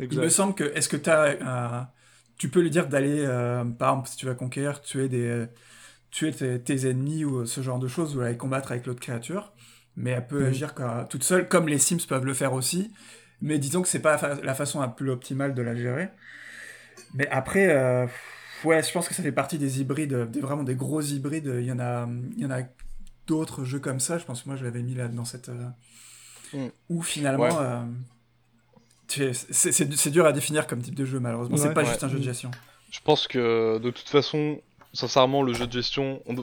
Il me semble que. Est-ce que tu as tu peux lui dire d'aller, par exemple, si tu vas conquérir, tuer des, tuer tes, ennemis ou ce genre de choses, ou aller combattre avec l'autre créature. Mais elle peut agir toute seule, comme les Sims peuvent le faire aussi. Mais disons que c'est pas la façon la plus optimale de la gérer. Mais après, euh, ouais, je pense que ça fait partie des hybrides, des, vraiment des gros hybrides. Il y en a, il y en a d'autres jeux comme ça. Je pense que moi, je l'avais mis là dans cette. Euh, mm. Où finalement. Euh, c'est dur à définir comme type de jeu, malheureusement. c'est pas juste un jeu de gestion. Je pense que de toute façon, sincèrement, le jeu de gestion, on,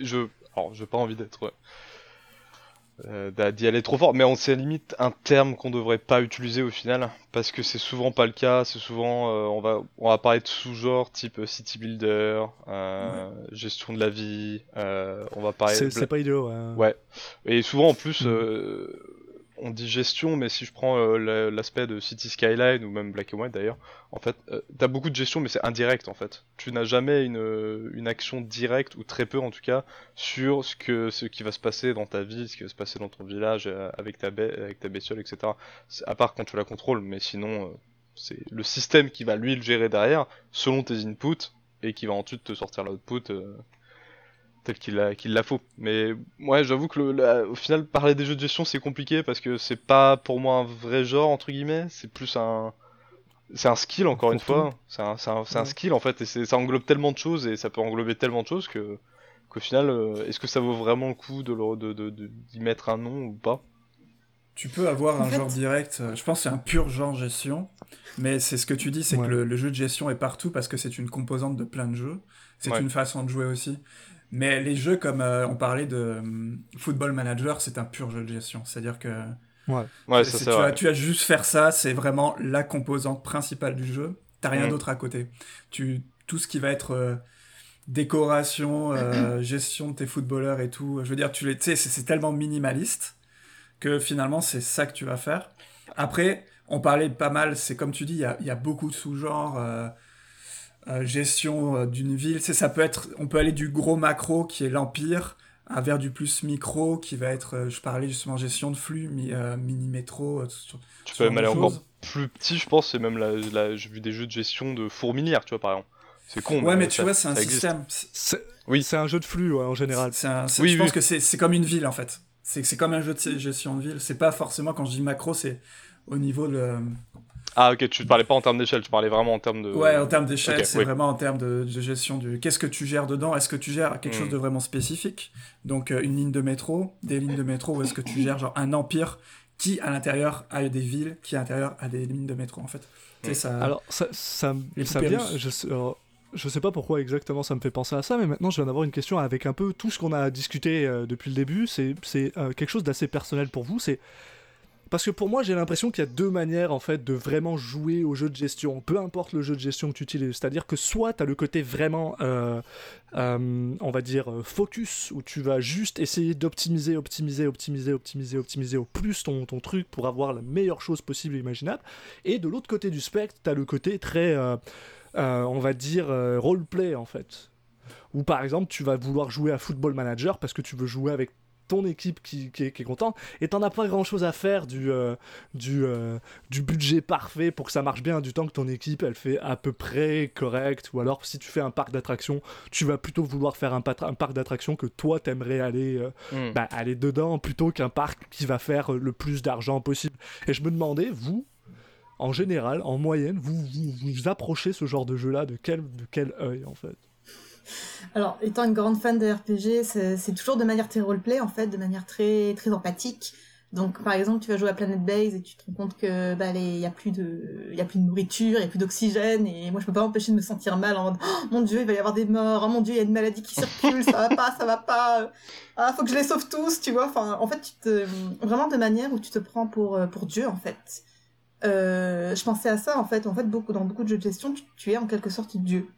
je, alors, j'ai pas envie d'être euh, d'y aller trop fort, mais on sait limite un terme qu'on devrait pas utiliser au final, parce que c'est souvent pas le cas, c'est souvent, euh, on va on va parler de sous-genres type euh, city builder, gestion de la vie, on va parler... C'est pas idéal, ouais. ouais. Et souvent en plus, mm on dit gestion, mais si je prends euh, l'aspect de City Skyline ou même Black and White d'ailleurs, en fait, euh, t'as beaucoup de gestion, mais c'est indirect en fait. Tu n'as jamais une, euh, une, action directe ou très peu en tout cas sur ce que ce qui va se passer dans ta vie, ce qui va se passer dans ton village avec ta avec ta bestiole, etc. À part quand tu la contrôles, mais sinon c'est le système qui va lui le gérer derrière selon tes inputs et qui va ensuite te sortir l'output tel qu'il la, qu'il la faut. Mais ouais, j'avoue que le, au final, parler des jeux de gestion, c'est compliqué parce que c'est pas pour moi un vrai genre, entre guillemets, c'est plus un. C'est un skill, encore une fois. C'est un, un, un, skill, en fait, et ça englobe tellement de choses et ça peut englober tellement de choses que qu'au final, euh, est-ce que ça vaut vraiment le coup de, de, de, d'y mettre un nom ou pas? Tu peux avoir un genre direct, euh, je pense que c'est un pur genre gestion, mais c'est ce que tu dis, c'est que le, le, jeu de gestion est partout parce que c'est une composante de plein de jeux, c'est une façon de jouer aussi. Mais les jeux comme euh, on parlait de euh, Football Manager, c'est un pur jeu de gestion. C'est-à-dire que ouais. Ouais, ça, tu, as, tu as juste faire ça, c'est vraiment la composante principale du jeu. T'as rien mm. d'autre à côté. Tu, tout ce qui va être euh, décoration, gestion de tes footballeurs et tout, je veux dire, tu les, c'est tellement minimaliste que finalement c'est ça que tu vas faire. Après, on parlait pas mal, c'est comme tu dis, il y a, y a, beaucoup de sous-genres. Euh, gestion euh, d'une ville. C'est, ça peut être, on peut aller du gros macro qui est l'empire vers du plus micro qui va être, euh, je parlais justement gestion de flux, mini métro. tu peux même aller encore plus petit, je pense. C'est même la, j'ai vu des jeux de gestion de fourmilière, tu vois, par exemple. C'est con. Ouais, mais, tu vois, c'est un système. Oui, c'est un jeu de flux en général. oui, je pense que c'est comme une ville en fait. C'est comme un jeu de gestion de ville. C'est pas forcément quand je dis macro, c'est au niveau de ah ok, tu ne parlais pas en termes d'échelle, tu parlais vraiment en termes de... Ouais, en termes d'échelle, c'est vraiment en termes de, gestion du... Qu'est-ce que tu gères dedans? Est-ce que tu gères quelque chose hmm. de vraiment spécifique? Donc euh, une ligne de métro, des lignes de métro, ou est-ce que tu gères genre un empire qui à l'intérieur a des villes, qui à l'intérieur a des lignes de métro en fait? Hmm. ça... Alors ça, ça, ça vient, je sais, je sais pas pourquoi exactement ça me fait penser à ça, mais maintenant je viens d'avoir une question avec un peu tout ce qu'on a discuté euh, depuis le début, c'est euh, quelque chose d'assez personnel pour vous, c'est parce que pour moi, j'ai l'impression qu'il y a deux manières en fait de vraiment jouer au jeu de gestion, peu importe le jeu de gestion que tu utilises. C'est-à-dire que soit tu as le côté vraiment, euh, euh, on va dire, euh, focus, où tu vas juste essayer d'optimiser, optimiser, optimiser, optimiser, optimiser au plus ton, truc pour avoir la meilleure chose possible et imaginable. Et de l'autre côté du spectre, tu as le côté très, on va dire, roleplay en fait. Ou par exemple, tu vas vouloir jouer à Football Manager parce que tu veux jouer avec ton équipe qui, qui, est, contente et t'en as pas grand chose à faire du, euh, du, euh, du budget parfait pour que ça marche bien du temps que ton équipe elle fait à peu près correct ou alors si tu fais un parc d'attractions tu vas plutôt vouloir faire un, un parc d'attractions que toi t'aimerais aller, euh, hmm. bah, aller dedans plutôt qu'un parc qui va faire le plus d'argent possible et je me demandais vous en général en moyenne vous, vous, vous approchez ce genre de jeu là de quel, de quel œil en fait? alors, étant une grande fan de RPG, c'est toujours de manière très roleplay, en fait, de manière très, très empathique. Donc, par exemple, tu vas jouer à Planet Base et tu te rends compte que bah, il y a plus de, il y a plus de nourriture, il y a plus d'oxygène, et moi je peux pas m'empêcher de me sentir mal en mode, oh, mon Dieu, il va y avoir des morts, oh mon Dieu, il y a une maladie qui circule, ça va pas, ça va pas, ah faut que je les sauve tous, tu vois. Enfin, en fait, tu te, vraiment de manière où tu te prends pour pour Dieu en fait. Euh, je pensais à ça en fait. En fait, beaucoup dans beaucoup de jeux de gestion, tu es en quelque sorte Dieu.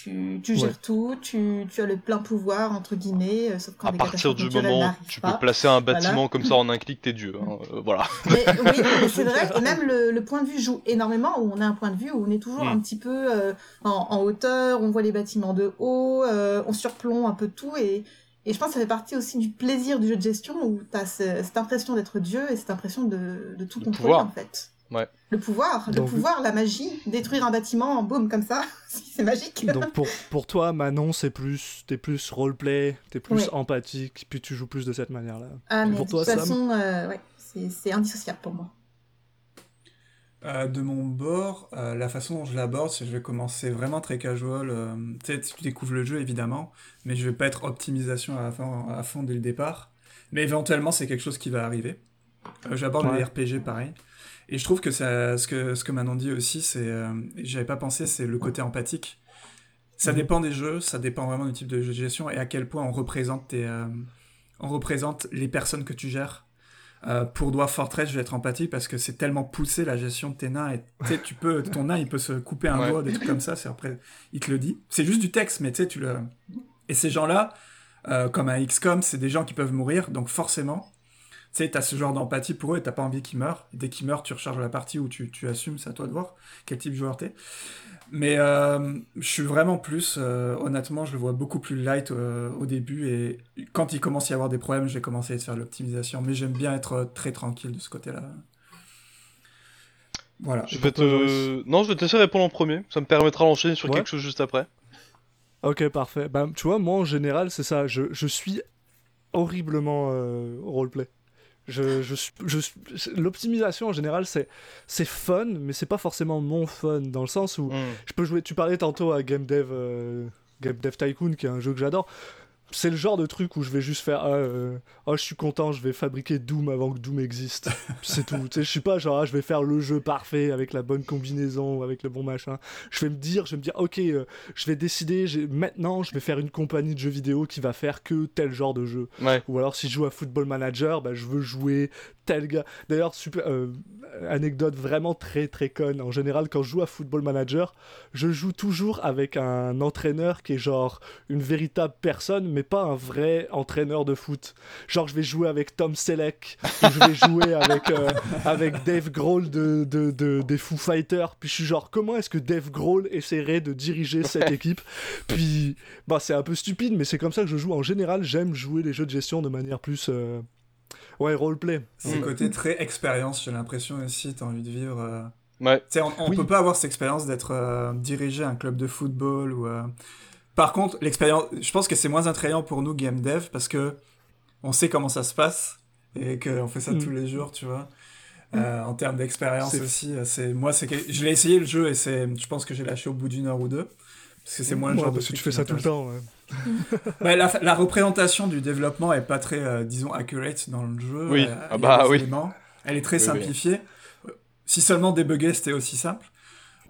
Tu, tu gères tout, tu, tu, as le plein pouvoir, entre guillemets, euh, sauf quand à partir du moment où tu peux placer un bâtiment comme ça en un clic, t'es Dieu. Hein, euh, voilà. Mais, oui, c'est vrai. Et même le, le, point de vue joue énormément, où on a un point de vue où on est toujours mm. un petit peu euh, en, en, hauteur, on voit les bâtiments de haut, on surplombe un peu tout. Et, et je pense que ça fait partie aussi du plaisir du jeu de gestion, où tu as cette impression d'être Dieu et cette impression de, de tout contrôler, en fait. Ouais. Le pouvoir, le pouvoir, la magie, détruire un bâtiment, boum, comme ça, c'est magique. Donc pour, pour toi, Manon, c'est plus, t'es plus roleplay, t'es plus Ouais. empathique, puis tu joues plus de cette manière-là. Ah, mais pour de toi, toute Sam façon, euh, ouais, c'est indissociable pour moi. Euh, de mon bord, euh, la façon dont je l'aborde, c'est que je vais commencer vraiment très casual. euh, tu sais, tu découvres le jeu évidemment, mais je vais pas être optimisation à fond, à fond dès le départ. Mais éventuellement, c'est quelque chose qui va arriver. Euh, J'aborde Ouais. les RPG pareil. Et je trouve que ça, ce que ce que Manon dit aussi, c'est, euh, j'avais pas pensé, c'est le côté empathique. Ça Mhm. dépend des jeux, ça dépend vraiment du type de jeu de gestion et à quel point on représente tes, euh, on représente les personnes que tu gères. Euh, pour Dwarf Fortress, je vais être empathique parce que c'est tellement poussé la gestion de tes nains. Et tu peux, ton nain, il peut se couper un Ouais. doigt, des trucs comme ça. C'est après, il te le dit. C'est juste du texte, mais tu sais, tu le. Et ces gens-là, euh, comme un XCOM, c'est des gens qui peuvent mourir, donc forcément, tu sais, t'as ce genre d'empathie pour eux et t'as pas envie qu'ils meurent. Dès qu'ils meurent, tu recharges la partie ou tu, tu assumes, c'est à toi de voir quel type de joueur t'es. Mais euh, je suis vraiment plus, euh, honnêtement, je le vois beaucoup plus light euh, au début et quand il commence à y avoir des problèmes, je vais commencer à faire de l'optimisation. Mais j'aime bien être très tranquille de ce côté-là. Voilà. Je vais te... Non, je vais te laisser répondre en premier. Ça me permettra d'enchaîner sur Ouais. quelque chose juste après. Ok, parfait. Bah, tu vois, moi en général, c'est ça. Je, je suis horriblement euh, roleplay. Je, je, suis- je, suis- L'optimisation en général, c'est c'est fun, mais c'est pas forcément mon fun dans le sens où Hmm. je peux jouer. Tu parlais tantôt à Game Dev, euh, Game Dev Tycoon, qui est un jeu que j'adore. C'est le genre de truc où je vais juste faire ah, euh, oh, je suis content, je vais fabriquer Doom avant que Doom existe. C'est tout. Tu sais, je suis pas genre ah, je vais faire le jeu parfait avec la bonne combinaison, avec le bon machin. Je vais me dire, je vais me dire ok, euh, je vais décider, maintenant je vais faire une compagnie de jeux vidéo qui va faire que tel genre de jeu. Ouais. Ou alors si je joue à Football Manager, bah, je veux jouer tel gars. D'ailleurs, super euh, anecdote vraiment très très conne. En général, quand je joue à Football Manager, je joue toujours avec un entraîneur qui est genre une véritable personne, mais pas un vrai entraîneur de foot. Genre, je vais jouer avec Tom Selleck, ou je vais jouer avec, euh, avec Dave Grohl de, de, de- des Foo Fighters. Puis je suis genre, comment est-ce que Dave Grohl essaierait de diriger cette équipe? Puis, bah, c'est un peu stupide, mais c'est comme ça que je joue. En général, j'aime jouer les jeux de gestion de manière plus. euh, Ouais, roleplay. C'est le côté très expérience, j'ai l'impression aussi, t'as envie de vivre. euh, Ouais. Tu sais, on, on Oui. peut pas avoir cette expérience d'être euh, dirigé un club de football ou. euh, Par contre, l'expérience, je pense que c'est moins attrayant pour nous game dev parce que on sait comment ça se passe et qu'on fait ça Mm. tous les jours, tu vois. Euh, en termes d'expérience aussi, euh, c'est moi, c'est que je l'ai essayé le jeu et c'est, je pense que j'ai lâché au bout d'une heure ou deux parce que c'est moins le Ouais, genre de parce que truc tu fais ça tout le temps. ouais. Ouais, la, la représentation du développement est pas très, euh, disons, accurate dans le jeu. Oui. Euh, Ah bah oui. éléments. Elle est très Oui, simplifiée. Si seulement débugger c'était aussi simple.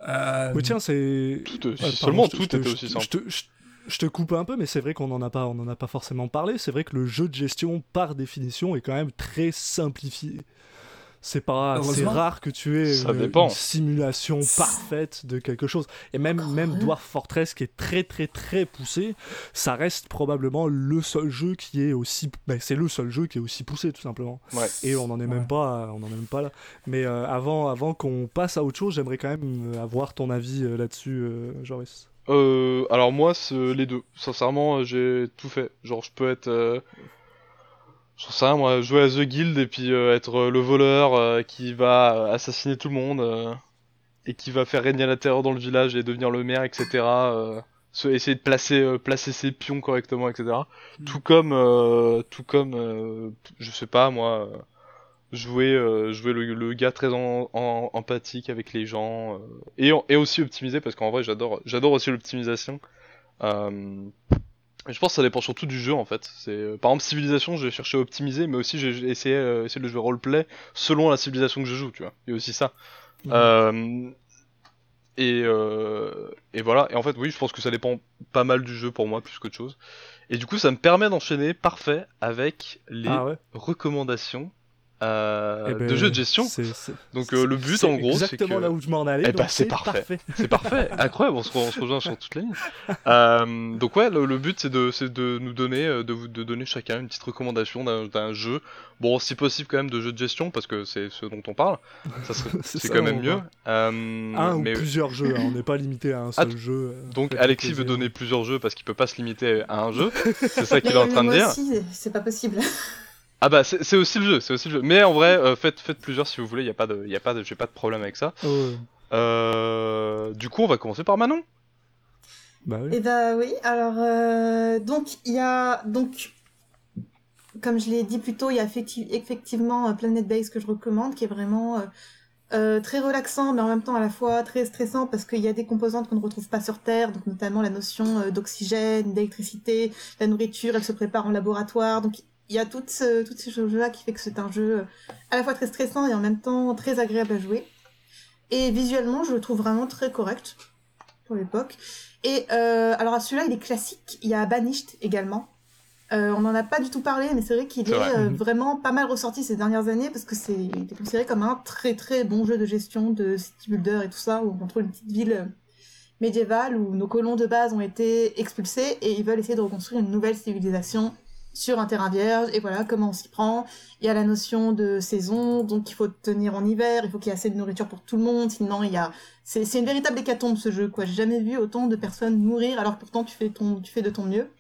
Euh, Oui, tiens, c'est. Tout, euh, si pardon, seulement je te- tout je te- était je aussi te- simple. Je te, je- je te coupe un peu, mais c'est vrai qu'on n'en a pas, on en a pas forcément parlé. C'est vrai que le jeu de gestion, par définition, est quand même très simplifié. C'est pas, c'est rare que tu aies une, simulation parfaite de quelque chose. Et même, même. Dwarf Fortress, qui est très très très poussé, ça reste probablement le seul jeu qui est aussi, ben, c'est le seul jeu qui est aussi poussé tout simplement. Ouais. Et on n'en est Ouais. même pas, on en est même pas là. Mais euh, avant, avant qu'on passe à autre chose, j'aimerais quand même euh, avoir ton avis euh, là-dessus, euh, Joris. Euh, alors moi, les deux. Sincèrement, euh, j'ai tout fait. Genre, je peux être... Euh... J'en sais rien, moi, jouer à The Guild et puis euh, être euh, le voleur euh, qui va assassiner tout le monde euh, et qui va faire régner la terreur dans le village et devenir le maire, etc. euh, essayer de placer, euh, placer ses pions correctement, etc. Mm. Tout comme, euh, tout comme, euh, je sais pas, moi, euh, jouer, euh, jouer le, le gars très en- en- empathique avec les gens euh, et, et aussi optimiser parce qu'en vrai, j'adore, j'adore aussi l'optimisation. Euh, et je pense que ça dépend surtout du jeu en fait. C'est euh, par exemple civilisation, je vais chercher à optimiser, mais aussi j'ai j'ai essayé, euh, essayer de jouer roleplay selon la civilisation que je joue, tu vois. Il y a aussi ça. Euh, et, euh, et voilà. Et en fait, oui, je pense que ça dépend pas mal du jeu pour moi plus qu'autre chose. Et du coup, ça me permet d'enchaîner parfait avec les Ah ouais. recommandations euh, Eh ben, de jeux de gestion. Donc euh, le but en gros, c'est exactement que là où je m'en allais. Eh ben, c'est parfait. c'est parfait, incroyable, on se, re- on se rejoint sur toutes les lignes. Euh, donc ouais, le, le but c'est de, nous donner, de vous de donner chacun une petite recommandation d'un jeu. Bon, si possible quand même de jeu de gestion parce que c'est ce dont on parle. Ça serait, C'est quand même mieux. Euh, Un ou plusieurs jeux, hein, on n'est pas limité à un seul Ah, jeu. euh, donc Alexis veut donner plusieurs jeux parce qu'il peut pas se limiter à un jeu. C'est ça qu'il est en train de dire. aussi, c'est pas possible. Ah bah c'est aussi le jeu, c'est aussi le jeu. Mais en vrai, euh, faites, faites plusieurs si vous voulez, y a pas de, y a pas de, j'ai pas de problème avec ça. Oh, Euh, du coup, on va commencer par Manon. bah oui. Eh bah oui, alors euh, donc il y a donc comme je l'ai dit plus tôt, il y a effecti- effectivement Planet Base que je recommande, qui est vraiment euh, euh, très relaxant, mais en même temps à la fois très stressant parce qu'il y a des composantes qu'on ne retrouve pas sur Terre, donc notamment la notion euh, d'oxygène, d'électricité, la nourriture, elle se prépare en laboratoire, donc il y a toutes ce- toutes ces choses-là qui fait que c'est un jeu euh, à la fois très stressant et en même temps très agréable à jouer. Et visuellement, je le trouve vraiment très correct pour l'époque. Et euh, alors celui-là, il est classique. Il y a Banished également. Euh, on n'en a pas du tout parlé, mais c'est vrai qu'il est, vrai. euh, Mhm. vraiment pas mal ressorti ces dernières années parce que c'est il considéré comme un très très bon jeu de gestion de city builder et tout ça où on trouve une petite ville médiévale où nos colons de base ont été expulsés et ils veulent essayer de reconstruire une nouvelle civilisation sur un terrain vierge et voilà comment on s'y prend. Il y a la notion de saison, donc il faut tenir en hiver, il faut qu'il y ait assez de nourriture pour tout le monde, sinon il y a c'est une véritable hécatombe ce jeu quoi. J'ai jamais vu autant de personnes mourir alors pourtant tu fais ton tu fais de ton mieux.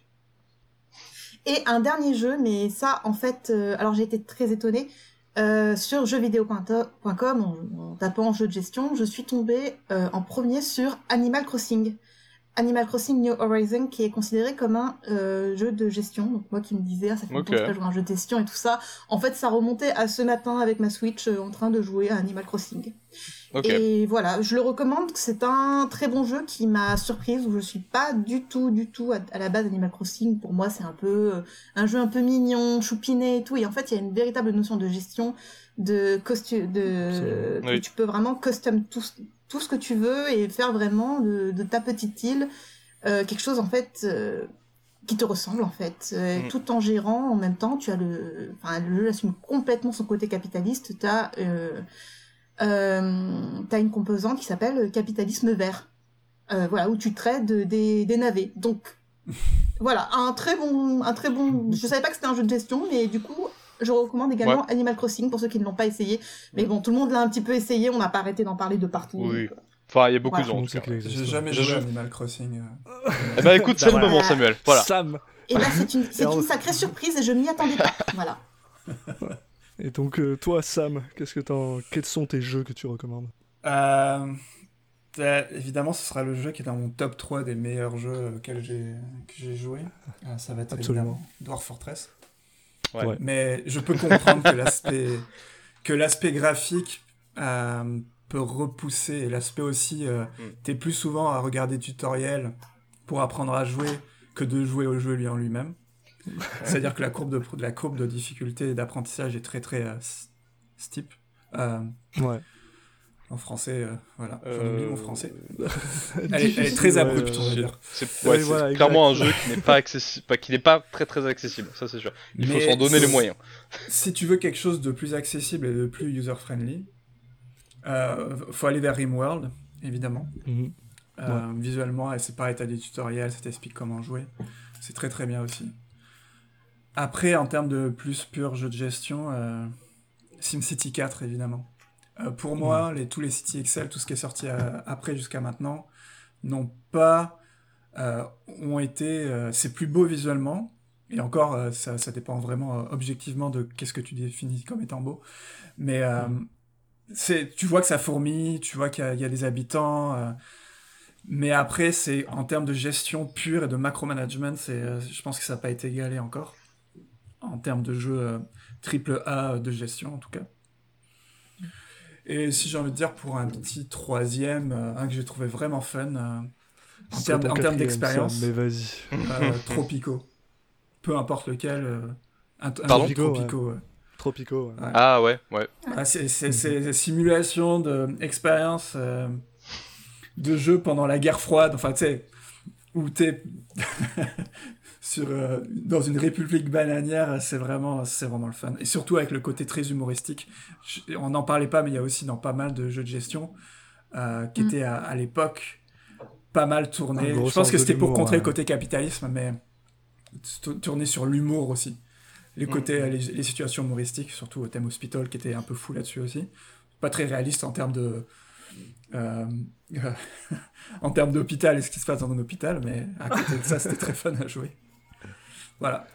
Et un dernier jeu, mais ça en fait, euh, alors j'ai été très étonnée euh, sur jeuxvideo.com en, en tapant jeu de gestion, je suis tombée euh, en premier sur Animal Crossing. Animal Crossing New Horizon qui est considéré comme un euh, jeu de gestion. Donc moi qui me disais ah, ça fait longtemps Ok. que je joue un jeu de gestion et tout ça, en fait ça remontait à ce matin avec ma Switch euh, en train de jouer à Animal Crossing. Et voilà, je le recommande. C'est un très bon jeu qui m'a surprise où je suis pas du tout, du tout à, à la base Animal Crossing. Pour moi, c'est un peu euh, un jeu un peu mignon, choupiné et tout. Et en fait, il y a une véritable notion de gestion, de costume, de. Oui. tu peux vraiment custom tout, tout ce que tu veux et faire vraiment de, de ta petite île euh, quelque chose en fait. euh, qui te ressemble en fait, Euh, Mm. tout en gérant en même temps. Tu as le, enfin le jeu assume complètement son côté capitaliste. T'as euh, t'as une composante qui s'appelle capitalisme vert. Voilà, où tu traites des, des navets. Donc, voilà, un très bon, un très bon. Je savais pas que c'était un jeu de gestion, mais du coup, je recommande également Animal Crossing pour ceux qui ne l'ont pas essayé. Mais bon, tout le monde l'a un petit peu essayé, on n'a pas arrêté d'en parler de partout. Oui. Enfin, il y a beaucoup Voilà. de gens. J'ai jamais Je joué à joue. Animal Crossing. euh. Eh bah écoute, c'est le moment, Samuel. Voilà. Sam. Et là, c'est une, sacrée surprise et je m'y attendais pas. Voilà. Et donc euh, toi, Sam, qu'est-ce que t'en... quels sont tes jeux que tu recommandes? Euh, euh, évidemment, ce sera le jeu qui est dans mon top 3 des meilleurs jeux auxquels j'ai que j'ai joué. Euh, ça va être Absolument. évidemment Dwarf Fortress. Ouais. Mais je peux comprendre que l'aspect que l'aspect graphique euh, peut repousser et l'aspect aussi euh, Mm. t'es plus souvent à regarder des tutoriels pour apprendre à jouer que de jouer au jeu lui en lui-même. C'est-à-dire que la courbe de la courbe de difficulté et d'apprentissage est très très euh, steep. Euh, Ouais. En français, euh, voilà, j'en Euh, oublie mon français. Elle est, elle est très Ouais, abrupte, euh, on va C'est dire. c'est- Ouais, ouais, voilà, clairement un jeu qui n'est pas accessible, pas- qui n'est pas très très accessible, ça c'est sûr. Il faut s'en donner les si- moyens. Si tu veux quelque chose de plus accessible et de plus user-friendly, euh, faut aller vers RimWorld, évidemment. Mhm. Euh, Visuellement, et c'est pareil, t'as des tutoriels, ça t'explique comment jouer. C'est très très bien aussi. Après, en termes de plus pur jeu de gestion, euh, SimCity 4, évidemment. Euh, pour moi, les, tous les City Excel, tout ce qui est sorti euh, après jusqu'à maintenant, n'ont pas... euh, ont été... c'est plus beau visuellement, et encore, ça, ça dépend vraiment objectivement de qu'est-ce que tu définis comme étant beau. Mais c'est, tu vois que ça fourmille, tu vois qu'il y a, il y a des habitants. mais après, c'est en termes de gestion pure et de macro-management, euh, je pense que ça n'a pas été égalé encore. En termes de jeu euh, triple A de gestion, en tout cas. Et si j'ai envie de dire, pour un petit troisième, euh, un que j'ai trouvé vraiment fun, euh, en termes en termes d'expérience, Mais vas-y. euh, Tropico. Peu importe lequel. euh, un, Pardon Tropico, Tropico, ouais. Tropico. ouais. Ouais. Ah ouais, ouais. Ah, c'est simulations d'expérience euh, de jeu pendant la guerre froide, enfin tu sais, où t'es sur euh, dans une république bananière, c'est vraiment c'est vraiment le fun. Et surtout avec le côté très humoristique. Je- on n'en parlait pas, mais il y a aussi dans pas mal de jeux de gestion euh, qui Mm. étaient à, à l'époque pas mal tournés. Je pense que c'était pour contrer ouais. le côté capitalisme, mais tourné sur l'humour aussi. Les Mm. côtés, les, les situations humoristiques, surtout au thème hospital, qui était un peu fou là-dessus aussi. Pas très réaliste en termes de. euh, en termes d'hôpital et ce qui se passe dans un hôpital, mais à côté de ça, c'était très fun à jouer. Voilà.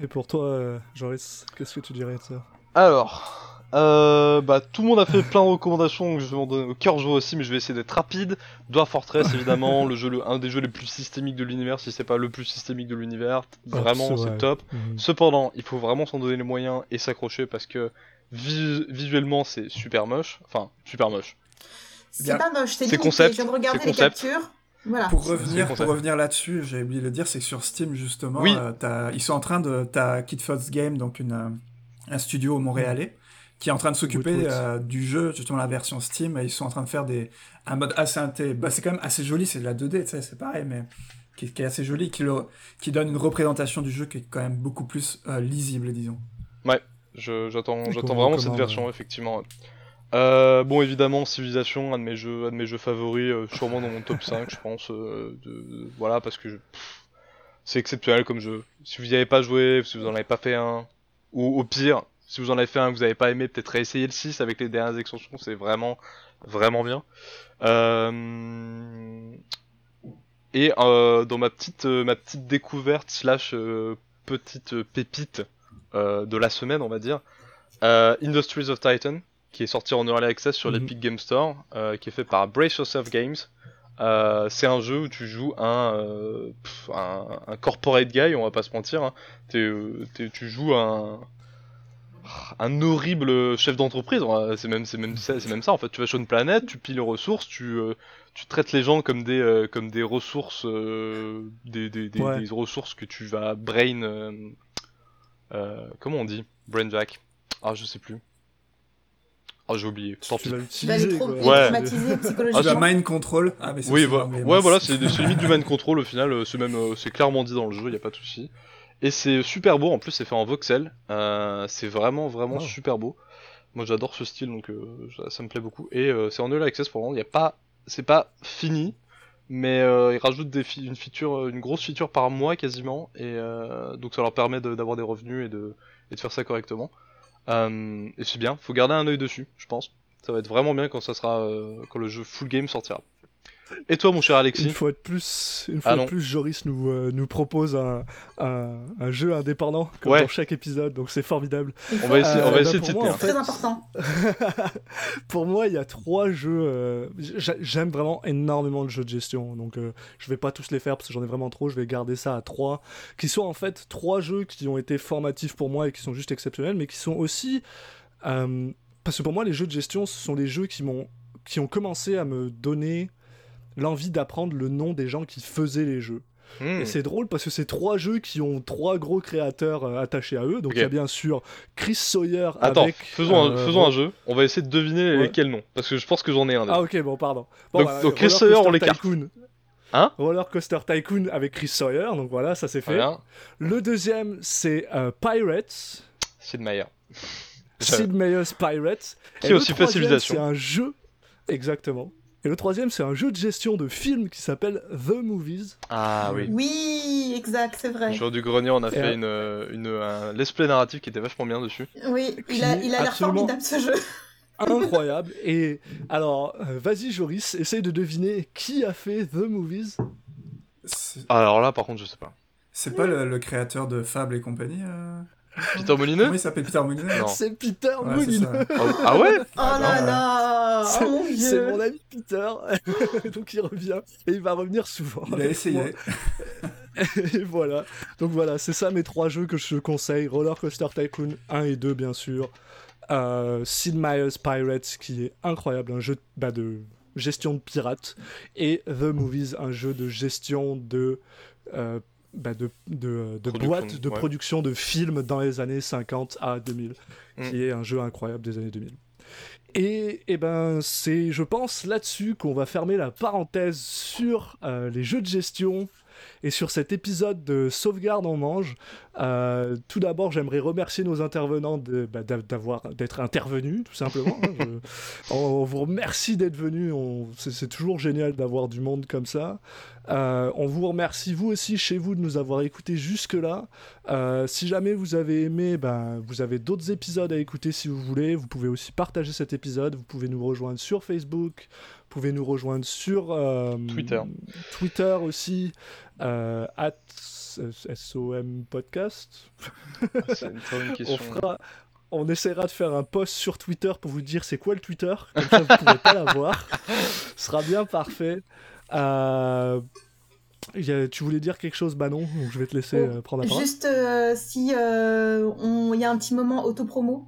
Et pour toi, euh, Joris, qu'est-ce que tu dirais de ça Alors, euh, bah tout le monde a fait plein de recommandations, donc je vais m'en donner au cœur joie aussi, mais je vais essayer d'être rapide. Dwarf Fortress, évidemment, le jeu, le- un des jeux les plus systémiques de l'univers, si c'est pas le plus systémique de l'univers. Vraiment, c'est c'est vrai. top. Mhm. Cependant, il faut vraiment s'en donner les moyens et s'accrocher parce que vis- visuellement c'est super moche. Enfin, super moche. C'est Bien. pas moche, c'est concept, Je viens de regarder les concept. captures. Voilà. Pour revenir, pour revenir là-dessus, j'ai oublié de le dire, c'est que sur Steam justement, Oui. euh, t'as- ils sont en train de, t'as Kid Fox Game, donc une, euh, un studio montréalais, qui est en train de s'occuper euh, du jeu, justement la version Steam, et ils sont en train de faire des, un mode assez inté, bah, c'est quand même assez joli, c'est de la 2D, tu sais, c'est pareil, mais qui, qui est assez joli, qui, le- qui donne une représentation du jeu qui est quand même beaucoup plus euh, lisible, disons. Je- J'attends j'attends vraiment cette version, effectivement. Euh, bon, évidemment, Civilization, un de mes jeux, un de mes jeux favoris, euh, sûrement dans mon top 5, je pense. euh, de, voilà, parce que c'est exceptionnel comme jeu. Si vous n'y avez pas joué, si vous en avez pas fait un, ou au pire, si vous en avez fait un que vous n'avez pas aimé, peut-être réessayer le 6 avec les dernières extensions, c'est vraiment, vraiment bien. Et dans ma petite, ma petite découverte slash petite pépite de la semaine, on va dire, Industries of Titan, qui est sorti en Early Access sur Mhm. l'Epic Game Store, euh, qui est fait par Brace Yourself Games. Euh, c'est un jeu où tu joues un, euh, pff, un, un corporate guy, on va pas se mentir. Hein. Tu joues un, un horrible chef d'entreprise. ouais, C'est même, c'est même, c'est même ça en fait. Tu vas sur une planète, tu piles les ressources, tu, euh, tu traites les gens comme des, euh, comme des ressources, euh, des, des, des, Ouais. des ressources que tu vas brain. comment on dit? Brainjack. Ah, je sais plus. Ah, j'ai oublié. Tant pis. Tu vas les, Ouais. traumatiser Tu psychologiquement. vas mind control. Ah, mais c'est Oui, aussi voilà. Ouais, c'est limite du man control au final. euh, C'est même, euh, c'est clairement dit dans le jeu, y a pas de souci. Et c'est super beau. En plus, c'est fait en voxel. Euh, c'est vraiment, vraiment Oh. super beau. Moi, j'adore ce style, donc euh, ça, ça me plaît beaucoup. Et euh, c'est en early access pour le moment. Y a pas, c'est pas fini, mais euh, ils rajoutent des fi- une feature, une grosse feature par mois quasiment, et euh, donc ça leur permet de- d'avoir des revenus et de, et de faire ça correctement. Euh, et c'est bien. Faut garder un œil dessus, je pense. Ça va être vraiment bien quand ça sera, euh, quand le jeu full game sortira. Et toi, mon cher Alexis Une fois de plus, une fois Ah de plus, Joris nous, euh, nous propose un, un, un jeu indépendant comme Ouais. dans chaque épisode, donc c'est formidable. On va essayer, Euh, on va bah, essayer de pour s'y moi, tenir. en fait, Très important. Pour moi, il y a trois jeux. euh, j'a- J'aime vraiment énormément le jeu de gestion, donc euh, je vais pas tous les faire parce que j'en ai vraiment trop. Je vais garder ça à trois, qui sont en fait trois jeux qui ont été formatifs pour moi et qui sont juste exceptionnels, mais qui sont aussi euh, parce que pour moi, les jeux de gestion, ce sont les jeux qui m'ont qui ont commencé à me donner l'envie d'apprendre le nom des gens qui faisaient les jeux. Hmm. Et c'est drôle parce que c'est trois jeux qui ont trois gros créateurs euh, attachés à eux. Donc il y a bien sûr Chris Sawyer Attends, avec. faisons, un, euh, faisons un jeu. On va essayer de deviner Ouais. lesquels noms. Parce que je pense que j'en ai un. déjà. Ah ok, bon pardon. Bon, Donc- bah, donc Chris Roller Sawyer, on Coaster l'écarte. Tycoon. Hein Roller Coaster Tycoon avec Chris Sawyer, donc voilà, ça c'est fait. Voilà. Le deuxième, c'est euh, Pirates, Sid Meier. Sid Meier's Pirates. Qui le aussi fait Civilization. C'est un jeu, exactement. Et le troisième, c'est un jeu de gestion de film qui s'appelle The Movies. Ah oui. Oui, exact, c'est vrai. Jour du grenier, on a Et, fait euh, une, euh, une, un let's play narratif qui était vachement bien dessus. Oui, il a est il a l'air absolument- formidable ce jeu. Incroyable. Et alors, euh, vas-y Joris, essaye de deviner qui a fait The Movies. C'est Alors là, par contre, je sais pas. c'est pas le, le créateur de Fable et compagnie euh? Peter Molineux Comment il s'appelle Peter Molineux Non. C'est Peter Ouais, ça. Ah ah ouais Oh Ah, là non, là C'est- Oh mon mon ami Peter, donc il revient et il va revenir souvent. Il a essayé. Et voilà. Donc voilà, c'est ça mes trois jeux que je conseille. Roller Coaster Tycoon 1 et 2 bien sûr. Euh, Sid Meier's Pirates qui est incroyable, un jeu bah, de gestion de pirates. Et The Movies, un jeu de gestion de... euh, bah, de, de, de de ouais. production de films dans les années 50 à 2000, Mm. qui est un jeu incroyable des années 2000. Et, et ben c'est, je pense, là-dessus qu'on va fermer la parenthèse sur euh, les jeux de gestion et sur cet épisode de sauvegarde en mange. Euh, tout d'abord, j'aimerais remercier nos intervenants bah, d'a- d'avoir, d'être intervenus, tout simplement. hein. Je- on, vous remercie d'être venus. C'est toujours génial d'avoir du monde comme ça. Euh, on vous remercie, vous aussi, chez vous, de nous avoir écoutés jusque-là. Euh, si jamais vous avez aimé, ben, vous avez d'autres épisodes à écouter si vous voulez. Vous pouvez aussi partager cet épisode. Vous pouvez nous rejoindre sur Facebook. Vous pouvez nous rejoindre sur euh, Twitter. Twitter aussi. euh, at SOM Podcast. Une bonne On, fera, on essaiera de faire un post sur Twitter pour vous dire c'est quoi le Twitter, comme ça vous pourrez pas l'avoir. Ce sera bien parfait. Euh, a- tu voulais dire quelque chose, Manon? Donc je vais te laisser Oh, euh, prendre la parole. Juste euh, si euh, on- il y a un petit moment auto-promo.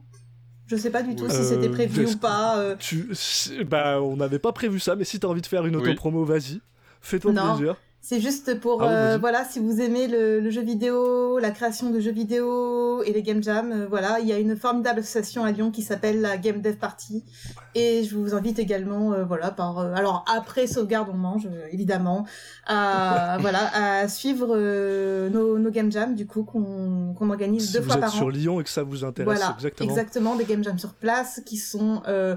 Je sais pas du tout Oui. si Euh, c'était prévu ou pas. euh. Tu, bah, on n'avait pas prévu ça, mais si t'as envie de faire une Oui. auto-promo, vas-y. Fais-toi plaisir. C'est juste pour, Ah oui, euh, voilà, si vous aimez le, le jeu vidéo, la création de jeux vidéo et les game jams, euh, voilà, il y a une formidable association à Lyon qui s'appelle la Game Dev Party. Et je vous invite également, euh, voilà, par, euh, alors après sauvegarde on mange, évidemment, à, voilà, à suivre euh, nos, nos game jams, du coup, qu'on qu'on organise Si deux vous fois êtes par sur an. Lyon et que ça vous intéresse, Voilà, exactement. des game jams sur place qui sont euh,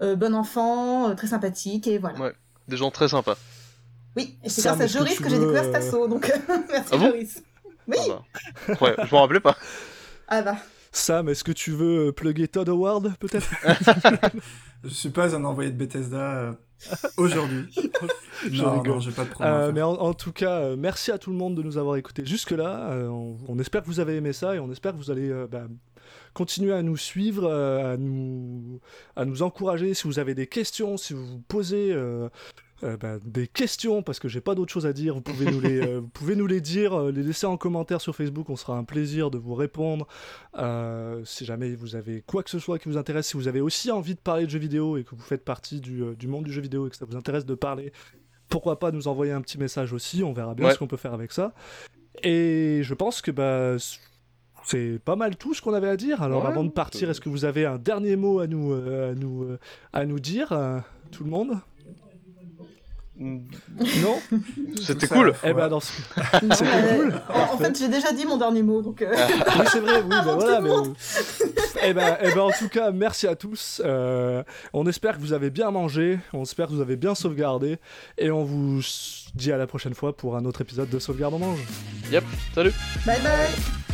euh, bon enfant, euh, très sympathiques, et voilà. Ouais. Des gens très sympas. Oui, et c'est grâce à que Joris que, j'ai découvert cet euh, assaut, donc merci Ah bon Joris. Oui, Ah bah. Ouais, je m'en rappelais pas. ah bah. Sam, est-ce que tu veux euh, plugger Todd Howard, peut-être? Je suis pas un envoyé de Bethesda euh, aujourd'hui. Je non, rigole. non, j'ai pas de Euh, mais en, en tout cas, euh, merci à tout le monde de nous avoir écoutés jusque-là. Euh, on, on espère que vous avez aimé ça et on espère que vous allez euh, bah, continuer à nous suivre, euh, à, nous, à nous encourager. Si vous avez des questions, si vous vous posez euh, bah, des questions, parce que j'ai pas d'autre chose à dire, vous pouvez nous les, euh, vous pouvez nous les dire, euh, les laisser en commentaire sur Facebook. On sera un plaisir de vous répondre. Si jamais vous avez quoi que ce soit qui vous intéresse, si vous avez aussi envie de parler de jeux vidéo et que vous faites partie du, du monde du jeu vidéo et que ça vous intéresse de parler pourquoi pas nous envoyer un petit message aussi, on verra bien Ouais. ce qu'on peut faire avec ça. Et je pense que bah, c'est pas mal tout ce qu'on avait à dire. Alors Ouais, avant de partir, est-ce que vous avez un dernier mot à nous, à nous, à nous dire, tout le monde? Non C'était cool. Eh ben dans ce... C'était euh, cool. En, en fait, j'ai déjà dit mon dernier mot, donc. euh, Oui, c'est vrai, oui, bah Avant voilà. Mais... eh, ben, eh ben, en tout cas, merci à tous. Euh, on espère que vous avez bien mangé, on espère que vous avez bien sauvegardé, et on vous dit à la prochaine fois pour un autre épisode de Sauvegarde en Mange. Yep, salut. Bye bye